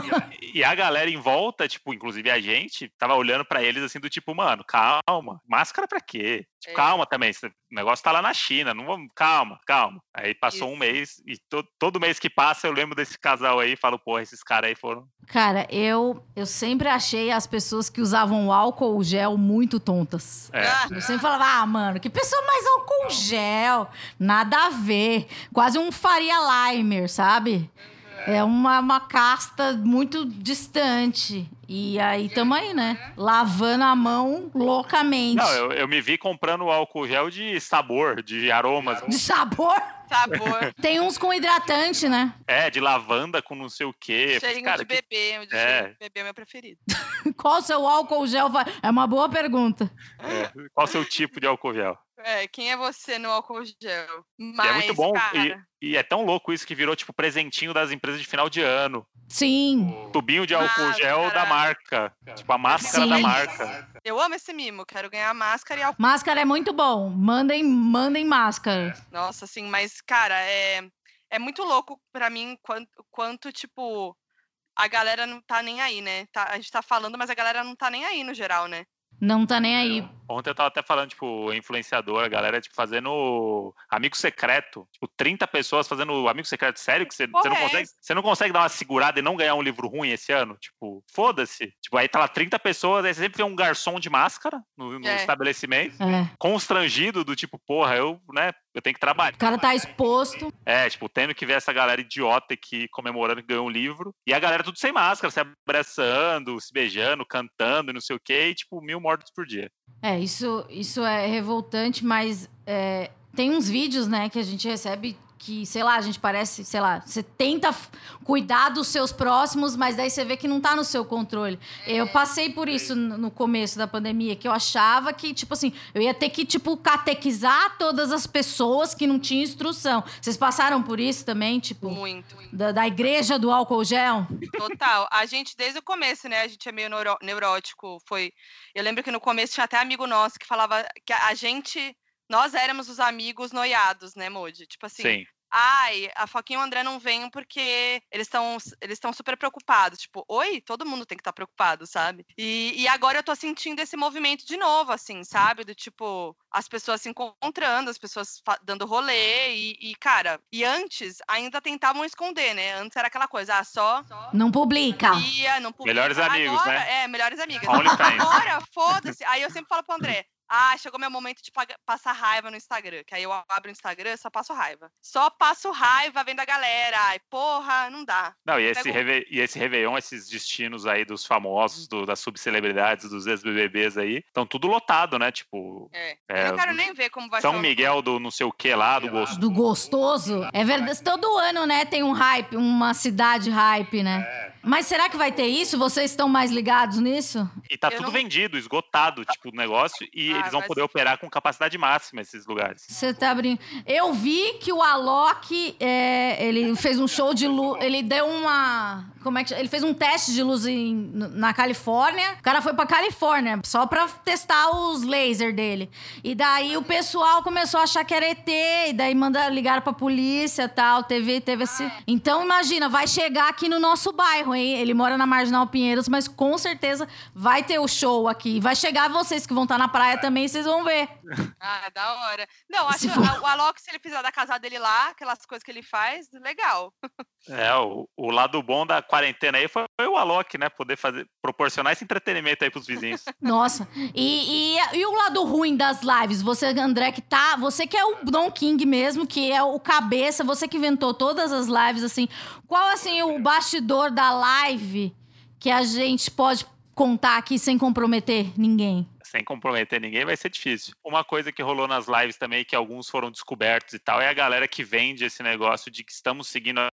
E a, e a galera em volta, tipo, inclusive a gente, tava olhando pra eles assim, do tipo, mano, calma, máscara pra quê? É. calma também, esse- o negócio tá lá na China, não vamos, calma, calma. Aí passou um Isso. mês, e to- todo mês que passa eu lembro desse casal aí e falo, porra, esses caras aí foram. Cara, eu, eu sempre achei as pessoas que usavam álcool gel muito tontas. É. Ah, Eu sempre falava, ah, mano, que pessoa mais álcool gel? Nada a ver. Quase um Faria Limer, sabe? É uma, uma casta muito distante. E aí tamo aí, né? Lavando a mão loucamente. Não, eu, eu me vi comprando álcool gel de sabor, de aromas. De sabor? sabor. Tem uns com hidratante, né? É, de lavanda com não sei o quê. cheirinho Cara, de que- bebê. O de É. cheirinho de bebê é meu preferido. Qual o seu álcool gel? É uma boa pergunta. é, qual o seu tipo de álcool gel? É, quem é você no álcool gel? E Mas, é muito bom. cara, E, e é tão louco isso que virou, tipo, presentinho das empresas de final de ano. Sim. Tubinho de álcool gel da marca. Tipo, a máscara Sim. da marca. eu amo esse mimo. Quero ganhar máscara e álcool. Máscara é muito bom. Mandem, mandem máscara. Nossa, assim, mas, cara, é, é muito louco pra mim quanto, quanto, tipo, a galera não tá nem aí, né? Tá- a gente tá falando, mas a galera não tá nem aí no geral, né? Não tá nem aí. Ontem eu tava até falando, tipo, influenciador, a galera, tipo, fazendo amigo secreto. Tipo, 30 pessoas fazendo amigo secreto. Sério que você, você não é consegue. Você não consegue dar uma segurada e não ganhar um livro ruim esse ano? Tipo, foda-se. Tipo, aí tá lá 30 pessoas, aí você sempre vê um garçom de máscara no, no É. estabelecimento, É. constrangido, do tipo, porra, eu, né, eu tenho que trabalhar. O cara tá exposto. É, tipo, tendo que ver essa galera idiota aqui comemorando que ganhou um livro. E a galera tudo sem máscara, se abraçando, se beijando, cantando e não sei o quê, e, tipo, mil mortos por dia. É, isso, isso é revoltante, mas é, tem uns vídeos, né, que a gente recebe que, sei lá, a gente parece, sei lá, você tenta cuidar dos seus próximos, mas daí você vê que não tá no seu controle. Eu passei por isso no começo da pandemia, que eu achava que, tipo assim, eu ia ter que, tipo, catequizar todas as pessoas que não tinham instrução. Vocês passaram por isso também, tipo, Muito. da, da igreja do álcool gel? Total. A gente, desde o começo, né? A gente é meio neuro- neurótico. Foi. Eu lembro que no começo tinha até amigo nosso que falava que a gente. Nós éramos os amigos noiados, né, Moody? Tipo assim, Sim. ai, a Foquinha e o André não vêm porque eles estão eles estão super preocupados. Tipo, oi, todo mundo tem que estar preocupado, sabe? E, e agora eu tô sentindo esse movimento de novo, assim, sabe? Do tipo, as pessoas se encontrando, as pessoas dando rolê e, e, cara, e antes ainda tentavam esconder, né? Antes era aquela coisa, ah, só Não publica. ia, não publica. Melhores amigos, Agora, né? É, melhores amigas. Agora, foda-se. Aí eu sempre falo pro André, ah, chegou meu momento de paga- passar raiva no Instagram. Que aí eu abro o Instagram, só passo raiva. Só passo raiva vendo a galera. Ai, porra, não dá. Não, e esse, reve... e esse Réveillon, esses destinos aí dos famosos, do- das subcelebridades, dos ex-BBBs aí, estão tudo lotado, né? Tipo, É. É, eu não quero nem ver como vai São ser. o- Miguel do não sei o que lá, do gosto. Do gostoso. É verdade. Todo ano, né, tem um hype, uma cidade hype, né? É. Mas será que vai ter isso? Vocês estão mais ligados nisso? E tá Eu tudo não- vendido, esgotado, tipo, o negócio, e Ah, eles vão poder operar com capacidade máxima esses lugares. Você tá abrindo. Eu vi que o Alok, é, ele fez um show de luz. Ele deu uma. Como é que chama? Ele fez um teste de luz em- na Califórnia. O cara foi pra Califórnia só pra testar os lasers dele. E daí o pessoal começou a achar que era ET. E daí mandaram ligar pra polícia e tal. Teve, teve esse. Então imagina, vai chegar aqui no nosso bairro, Ele mora na Marginal Pinheiros, mas com certeza vai ter o show aqui. Vai chegar vocês que vão estar na praia também, vocês vão ver. Ah, da hora. Não, acho que o Alok, se ele fizer da casa dele lá, aquelas coisas que ele faz, legal. É, o, o lado bom da quarentena aí foi, foi o Alok, né? Poder fazer, proporcionar esse entretenimento aí pros vizinhos. Nossa, e, e, e o lado ruim das lives? Você, André, que tá. Você que é o Don King mesmo, que é o cabeça, você que inventou todas as lives, assim. Qual, assim, o bastidor da live que a gente pode contar aqui sem comprometer ninguém? Sem comprometer ninguém, vai ser difícil. Uma coisa que rolou nas lives também, que alguns foram descobertos e tal, é a galera que vende esse negócio de que estamos seguindo a,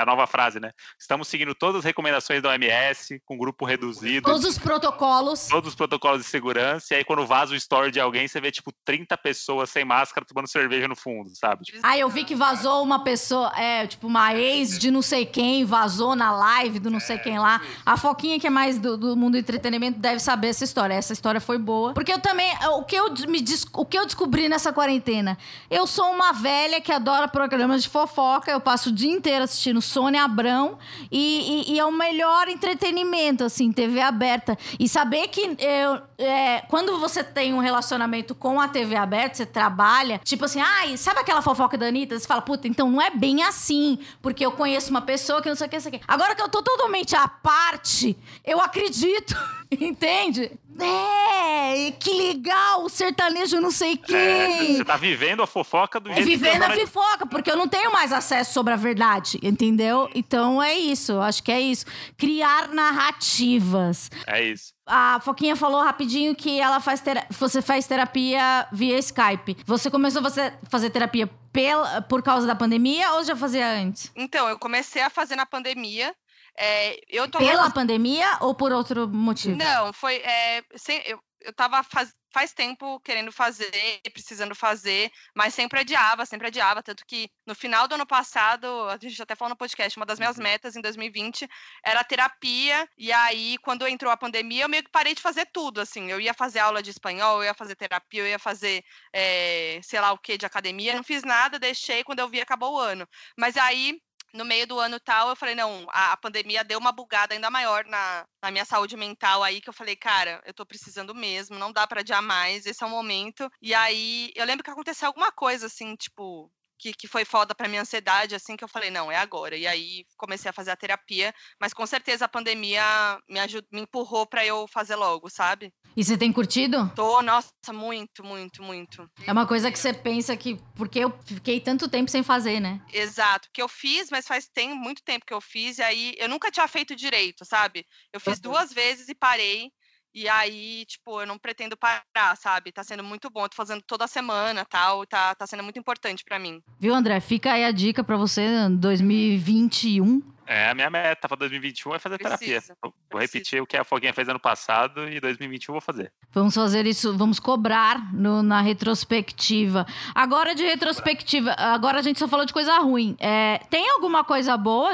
a nova frase, né? Estamos seguindo todas as recomendações da OMS, com grupo reduzido. Todos os protocolos. todos os protocolos de segurança, e aí quando vaza o story de alguém, você vê, tipo, 30 pessoas sem máscara tomando cerveja no fundo, sabe? Tipo, Aí eu vi que vazou uma pessoa, é, tipo, uma ex de não sei quem, vazou na live do não sei quem lá. A Foquinha, que é mais do, do mundo do entretenimento, deve saber essa história. Essa história foi boa. Porque eu também, o que eu, me, o que eu descobri nessa quarentena? Eu sou uma velha que adora programas de fofoca, eu passo o dia inteiro assistindo Sônia Abrão e, e- e é o melhor entretenimento, assim, TV aberta. E saber que eu, é, quando você tem um relacionamento com a TV aberta, você trabalha, tipo assim, ai, sabe aquela fofoca da Anitta? Você fala, puta, então não é bem assim, porque eu conheço uma pessoa que não sei o que, não sei o que. Agora que eu tô totalmente à parte, eu acredito, entende? É, que legal, o sertanejo não sei é, quem. você tá vivendo a fofoca do É jeito vivendo que a tá fofoca, porque eu não tenho mais acesso sobre a verdade, entendeu? Então é isso, acho que é isso. Criar narrativas. É isso. A Foquinha falou rapidinho que ela faz tera- você faz terapia via Skype. Você começou a você fazer terapia pela, por causa da pandemia ou já fazia antes? Então, eu comecei a fazer na pandemia. É, eu tô Pela pandemia ou por outro motivo? Não, foi. é, sem- eu, eu tava faz, faz tempo querendo fazer, precisando fazer, mas sempre adiava, sempre adiava. Tanto que no final do ano passado, a gente até falou no podcast, uma das minhas metas em 2020 era terapia. E aí, quando entrou a pandemia, eu meio que parei de fazer tudo. Assim, eu ia fazer aula de espanhol, eu ia fazer terapia, eu ia fazer é, sei lá o que de academia. Não fiz nada, deixei. Quando eu vi, acabou o ano. Mas aí no meio do ano tal, eu falei, não, a, pandemia deu uma bugada ainda maior na, na minha saúde mental aí, que eu falei, cara, eu tô precisando mesmo, não dá para adiar mais, esse é o momento. E aí, eu lembro que aconteceu alguma coisa, assim, tipo, que, que foi foda pra minha ansiedade, assim, que eu falei, não, é agora. E aí comecei a fazer a terapia, mas com certeza a pandemia me, ajud... me empurrou para eu fazer logo, sabe? E você tem curtido? Tô, nossa, muito, muito, muito. É uma coisa que você pensa que. Porque eu fiquei tanto tempo sem fazer, né? Exato, que eu fiz, mas faz tem, muito tempo que eu fiz, e aí eu nunca tinha feito direito, sabe? Eu fiz duas vezes e parei. E aí, tipo, eu não pretendo parar, sabe? Tá sendo muito bom. Eu tô fazendo toda semana tal. Tá, tá sendo muito importante para mim. Viu, André? Fica aí a dica para você 2021. É, a minha meta para 2021 é fazer Precisa. terapia. Vou Precisa. repetir o que a Foguinha fez ano passado e 2021 vou fazer. Vamos fazer isso, vamos cobrar no, na retrospectiva. Agora de retrospectiva, agora a gente só falou de coisa ruim. É, tem alguma coisa boa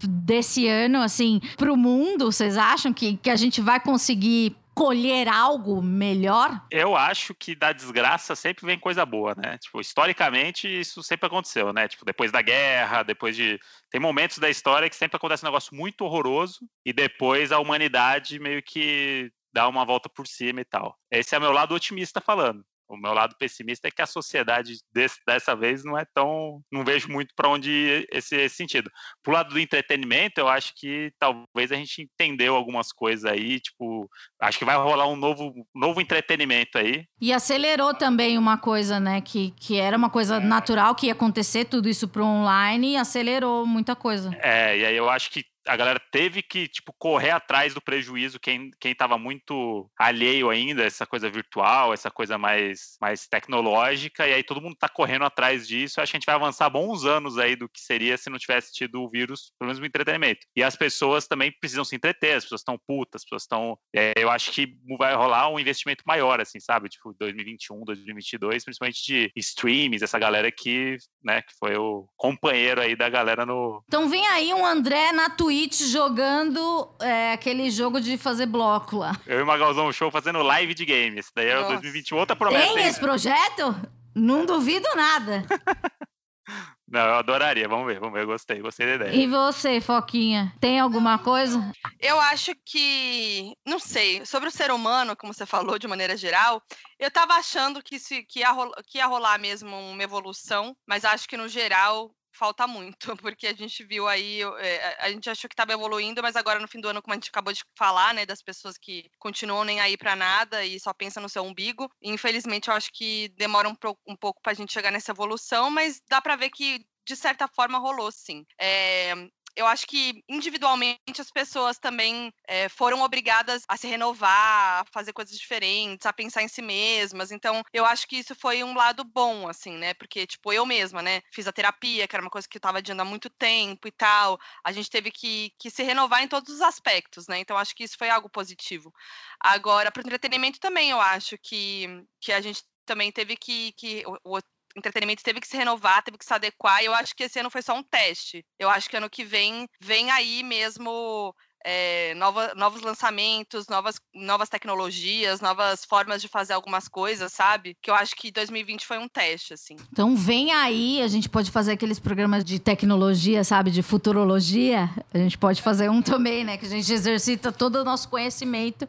desse ano, assim, pro mundo? Vocês acham que, que a gente vai conseguir colher algo melhor? Eu acho que da desgraça sempre vem coisa boa, né? Tipo, historicamente isso sempre aconteceu, né? Tipo, depois da guerra, depois de tem momentos da história que sempre acontece um negócio muito horroroso e depois a humanidade meio que dá uma volta por cima e tal. Esse é o meu lado otimista falando. O meu lado pessimista é que a sociedade desse, dessa vez não é tão. Não vejo muito para onde ir esse, esse sentido. Pro lado do entretenimento, eu acho que talvez a gente entendeu algumas coisas aí. Tipo, acho que vai rolar um novo, novo entretenimento aí. E acelerou também uma coisa, né? Que, que era uma coisa é. natural que ia acontecer, tudo isso pro online, e acelerou muita coisa. É, e aí eu acho que a galera teve que, tipo, correr atrás do prejuízo, quem, quem tava muito alheio ainda, essa coisa virtual, essa coisa mais, mais tecnológica, e aí todo mundo tá correndo atrás disso. Acho que a gente vai avançar bons anos aí do que seria se não tivesse tido o vírus, pelo menos no entretenimento. E as pessoas também precisam se entreter, as pessoas estão putas, as pessoas estão. É, eu acho que vai rolar um investimento maior, assim, sabe? Tipo, 2021, 2022, principalmente de streams, essa galera que, né, que foi o companheiro aí da galera no. Então vem aí um André na Twitch Twitch jogando é, aquele jogo de fazer bloco lá. Eu e o Magalzão Show fazendo live de games. Daí é o 2021, outra promessa. Tem esse projeto? Não duvido nada. Não, eu adoraria. Vamos ver, vamos ver. Eu gostei, gostei da ideia. E você, Foquinha? Tem alguma coisa? Eu acho que. Não sei. Sobre o ser humano, como você falou de maneira geral, eu tava achando que, se, que, ia, rolar, que ia rolar mesmo uma evolução, mas acho que no geral falta muito, porque a gente viu aí, é, a gente achou que estava evoluindo, mas agora no fim do ano, como a gente acabou de falar, né, das pessoas que continuam nem aí para nada e só pensam no seu umbigo, infelizmente eu acho que demora um, um pouco para a gente chegar nessa evolução, mas dá para ver que de certa forma rolou sim. É, eu acho que individualmente as pessoas também é, foram obrigadas a se renovar, a fazer coisas diferentes, a pensar em si mesmas. Então, eu acho que isso foi um lado bom, assim, né? Porque, tipo, eu mesma, né? Fiz a terapia, que era uma coisa que eu tava adiando há muito tempo e tal. A gente teve que, que se renovar em todos os aspectos, né? Então, acho que isso foi algo positivo. Agora, para o entretenimento também, eu acho que, que a gente também teve que, que o, entretenimento teve que se renovar, teve que se adequar. E eu acho que esse ano foi só um teste. Eu acho que ano que vem vem aí mesmo é, nova, novos lançamentos, novas, novas tecnologias, novas formas de fazer algumas coisas, sabe? Que eu acho que 2020 foi um teste, assim. Então vem aí, a gente pode fazer aqueles programas de tecnologia, sabe? De futurologia. A gente pode fazer um também, né? Que a gente exercita todo o nosso conhecimento.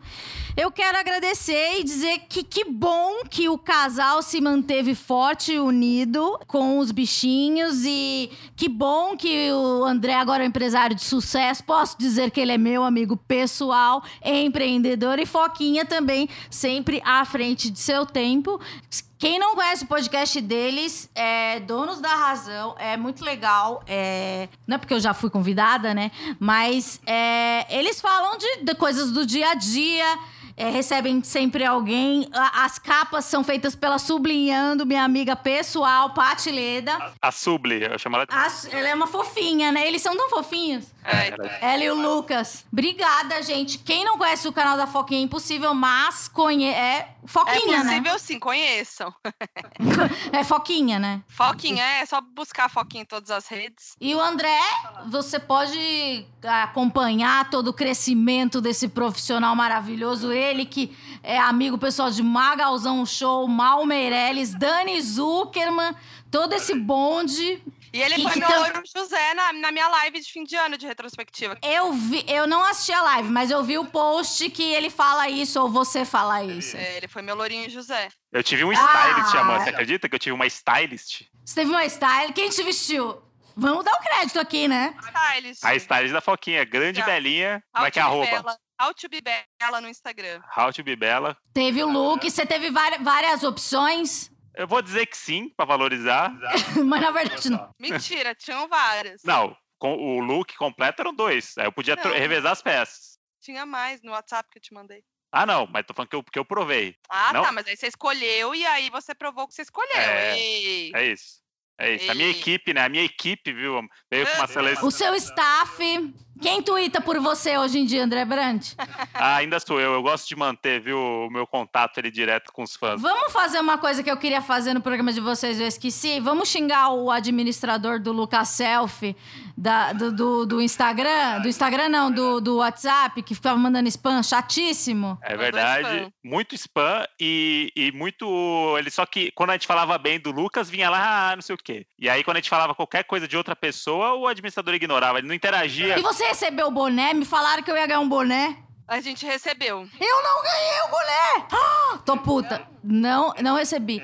Eu quero agradecer e dizer que que bom que o casal se manteve forte e unido com os bichinhos e que bom que o André agora é um empresário de sucesso. Posso dizer que ele é meu amigo pessoal, empreendedor e Foquinha também, sempre à frente de seu tempo. Quem não conhece o podcast deles, é Donos da Razão, é muito legal. É... Não é porque eu já fui convidada, né? Mas é... eles falam de, de coisas do dia a dia é, recebem sempre alguém. As capas são feitas pela Sublinhando, minha amiga pessoal, Pati Leda. A, a Subli, eu chamo ela de... ela é uma fofinha, né? Eles são tão fofinhos. É, ela e o Lucas. Obrigada, gente. Quem não conhece o canal da Foquinha é impossível, mas conhece. É Foquinha, é né? possível, sim, conheçam. é Foquinha, né? Foquinha, é só buscar Foquinha em todas as redes. E o André, você pode acompanhar todo o crescimento desse profissional maravilhoso. Ele que é amigo pessoal de Magalzão Show, Mal Meirelles, Dani Zuckerman, todo esse bonde E ele Que- foi que meu tam- José na, na minha live de fim de ano de retrospectiva. Eu vi, eu não assisti a live, mas eu vi o post que ele fala isso ou você fala isso. É, ele foi meu lourinho José. Eu tive um Ah! stylist, Amanda. Você acredita que eu tive uma stylist? Você teve uma style, quem te vestiu? Vamos dar o crédito aqui, né? Stylist. A stylist da Foquinha, grande Já. belinha. Como é que é arroba? Bela. How to be Bela no Instagram. How to be Bela. Teve o look, você teve várias opções, Eu vou dizer que sim, pra valorizar. mas na verdade não. Mentira, tinham várias. Não, com o look completo eram dois. Aí eu podia Não. revezar as peças. Tinha mais no WhatsApp que eu te mandei. Ah, não, mas tô falando que eu, que eu provei. Ah, Não? tá, mas aí você escolheu e aí você provou que você escolheu. É. Ei. É isso. É isso. A minha Ei. equipe, né? A minha equipe, viu? Veio com uma seleção. O seu staff. Quem tuita por você hoje em dia, André Brandt? Ah, ainda sou eu. Eu gosto de manter, viu, o meu contato ali direto com os fãs. Vamos fazer uma coisa que eu queria fazer no programa de vocês, eu esqueci. Vamos xingar o administrador do Lucas Selfie da- do, do, do Instagram. Do Instagram, não, do, do WhatsApp, que ficava mandando spam, chatíssimo. É verdade. spam. Muito spam e, e muito. Ele só que quando a gente falava bem do Lucas, vinha lá, ah, não sei o quê. E aí, quando a gente falava qualquer coisa de outra pessoa, o administrador ignorava. Ele não interagia. E você recebeu o boné? Me falaram que eu ia ganhar um boné. A gente recebeu. Eu não ganhei o boné! Ah, tô puta. Não, não recebi.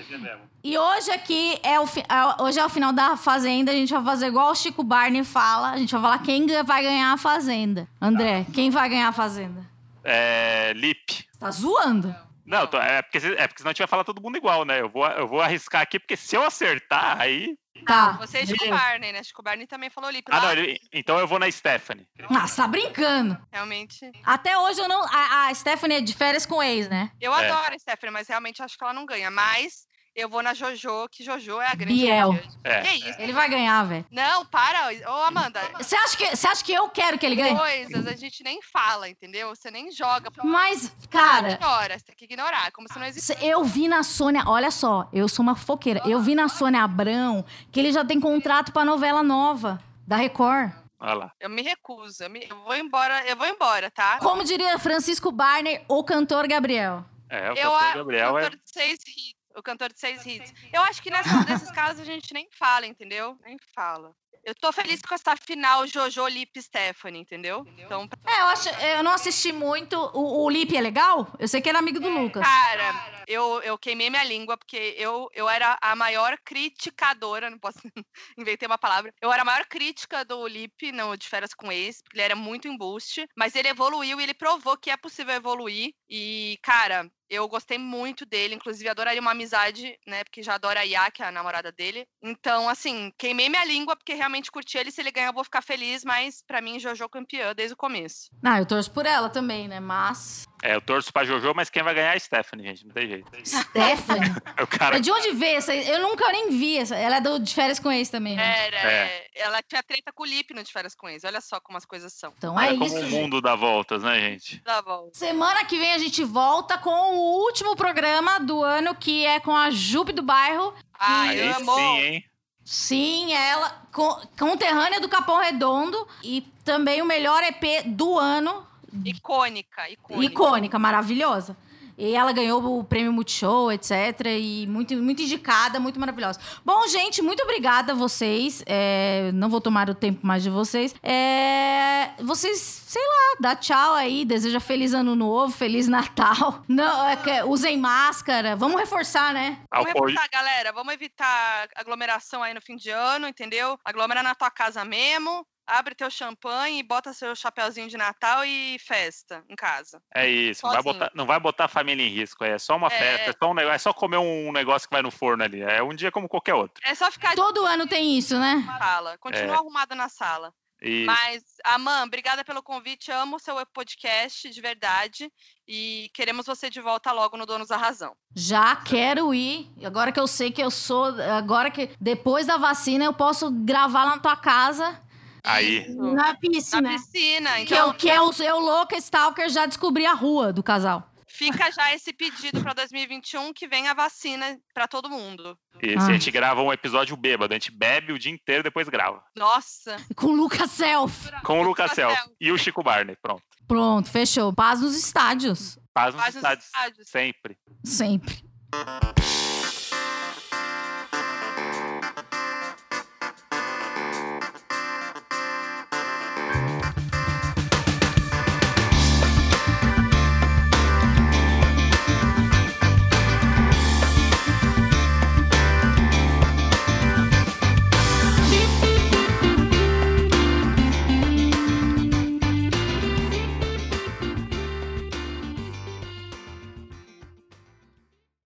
E hoje aqui é o, fi- é- hoje é o final da Fazenda. A gente vai fazer igual o Chico Barney fala. A gente vai falar quem vai ganhar a Fazenda. André, quem vai ganhar a Fazenda? É, Lip. Tá zoando? Não, tô- é, porque, é porque senão a gente vai falar todo mundo igual, né? Eu vou, eu vou arriscar aqui, porque se eu acertar, aí. Tá. Você é Chico Barney, né? Chico Barney também falou Lip. Ah, não, ele- então eu vou na Stephanie. Ah, você tá brincando. Realmente. Até hoje eu não. A, a Stephanie é de férias com o ex, né? Eu É. adoro a Stephanie, mas realmente acho que ela não ganha. Mas eu vou na Jojo, que Jojo é a grande Biel. É. Que isso? Ele vai ganhar, velho. Não, para. Ô, Amanda. Você acha, que, você acha que eu quero que ele ganhe? Coisas a gente nem fala, entendeu? Você nem joga. Mas, cara. Ignora, você tem que ignorar, como se não existisse. Eu vi na Sônia, olha só, eu sou uma foqueira. Eu vi na Sônia Abrão que ele já tem contrato pra novela nova da Record. Olha lá. Eu me recuso. Eu, me- eu vou embora, eu vou embora, tá? Como diria Francisco Barney, o cantor Gabriel. É, o Eu, cantor a- Gabriel o é. cantor de seis hits. O cantor de seis hits. Eu acho que nessa, nesses casos a gente nem fala, entendeu? Nem fala. Eu tô feliz com essa final Jojo Lip Stephanie, entendeu? Então, É, eu, acho, eu não assisti muito. O, o Lipe é legal? Eu sei que ele é amigo do Lucas. cara, eu, eu queimei minha língua porque eu, eu era a maior criticadora, não posso inventei uma palavra. Eu era a maior crítica do Lip no de férias com ex, porque ele era muito embuste, mas ele evoluiu e ele provou que é possível evoluir. E, cara, eu gostei muito dele, inclusive adoraria uma amizade, né? Porque já adora a Yá, que é a namorada dele. Então, assim, queimei minha língua porque realmente curti ele. Se ele ganhar, eu vou ficar feliz, mas pra mim, Jojo campeã desde o começo. Ah, eu torço por ela também, né? Mas. É, eu torço pra Jojo, mas quem vai ganhar é a Stephanie, gente. Não tem jeito. Stephanie? O cara. De onde veio essa? Eu nunca nem vi essa. Ela é do, de férias com ex também, né? Era, É. ela tinha treta com o Lip no de férias com ex. Olha só como as coisas são. Então é Olha como isso. o gente. mundo dá voltas, né, gente? Tá bom. Semana que vem a gente volta com o último programa do ano, que é com a Jupe do Bairro. Ai, Aí amo. sim, hein? Sim, ela, co- conterrânea do Capão Redondo. E também o melhor EP do ano. Icônica, icônica. Icônica, maravilhosa. E ela ganhou o prêmio Multishow, etc. E muito, muito indicada, muito maravilhosa. Bom, gente, muito obrigada a vocês. É, não vou tomar o tempo mais de vocês. É, vocês, sei lá, dá tchau aí. Deseja feliz ano novo, feliz Natal. Não, é que- usem máscara. Vamos reforçar, né? Vamos evitar, galera. Vamos evitar aglomeração aí no fim de ano, entendeu? Aglomera na tua casa mesmo. Abre teu champanhe, bota seu chapeuzinho de Natal e festa em casa. É isso. Não vai, botar, não vai botar a família em risco. É só uma É. festa. É só, um negócio, é só comer um negócio que vai no forno ali. É um dia como qualquer outro. É só ficar Todo ano tem isso, né? sala. Continua É. arrumado na sala. E Mas, Aman, obrigada pelo convite. Amo o seu podcast, de verdade. E queremos você de volta logo no Donos da Razão. Já quero ir. Agora que eu sei que eu sou. Agora que depois da vacina eu posso gravar lá na tua casa. Aí. Isso. Na Na piscina. piscina. Que Então, eu, que eu, eu louca, Stalker, já descobri a rua do casal. fica já esse pedido para 2021 que vem a vacina para todo mundo. E Ah. se a gente grava um episódio bêbado, a gente bebe o dia inteiro e depois grava. Nossa. Com o Lucas Self. Com o Lucas Self. e o Chico Barney. Pronto. Pronto, fechou. Paz nos estádios. Paz nos Paz nos estádios. estádios. Sempre. Sempre.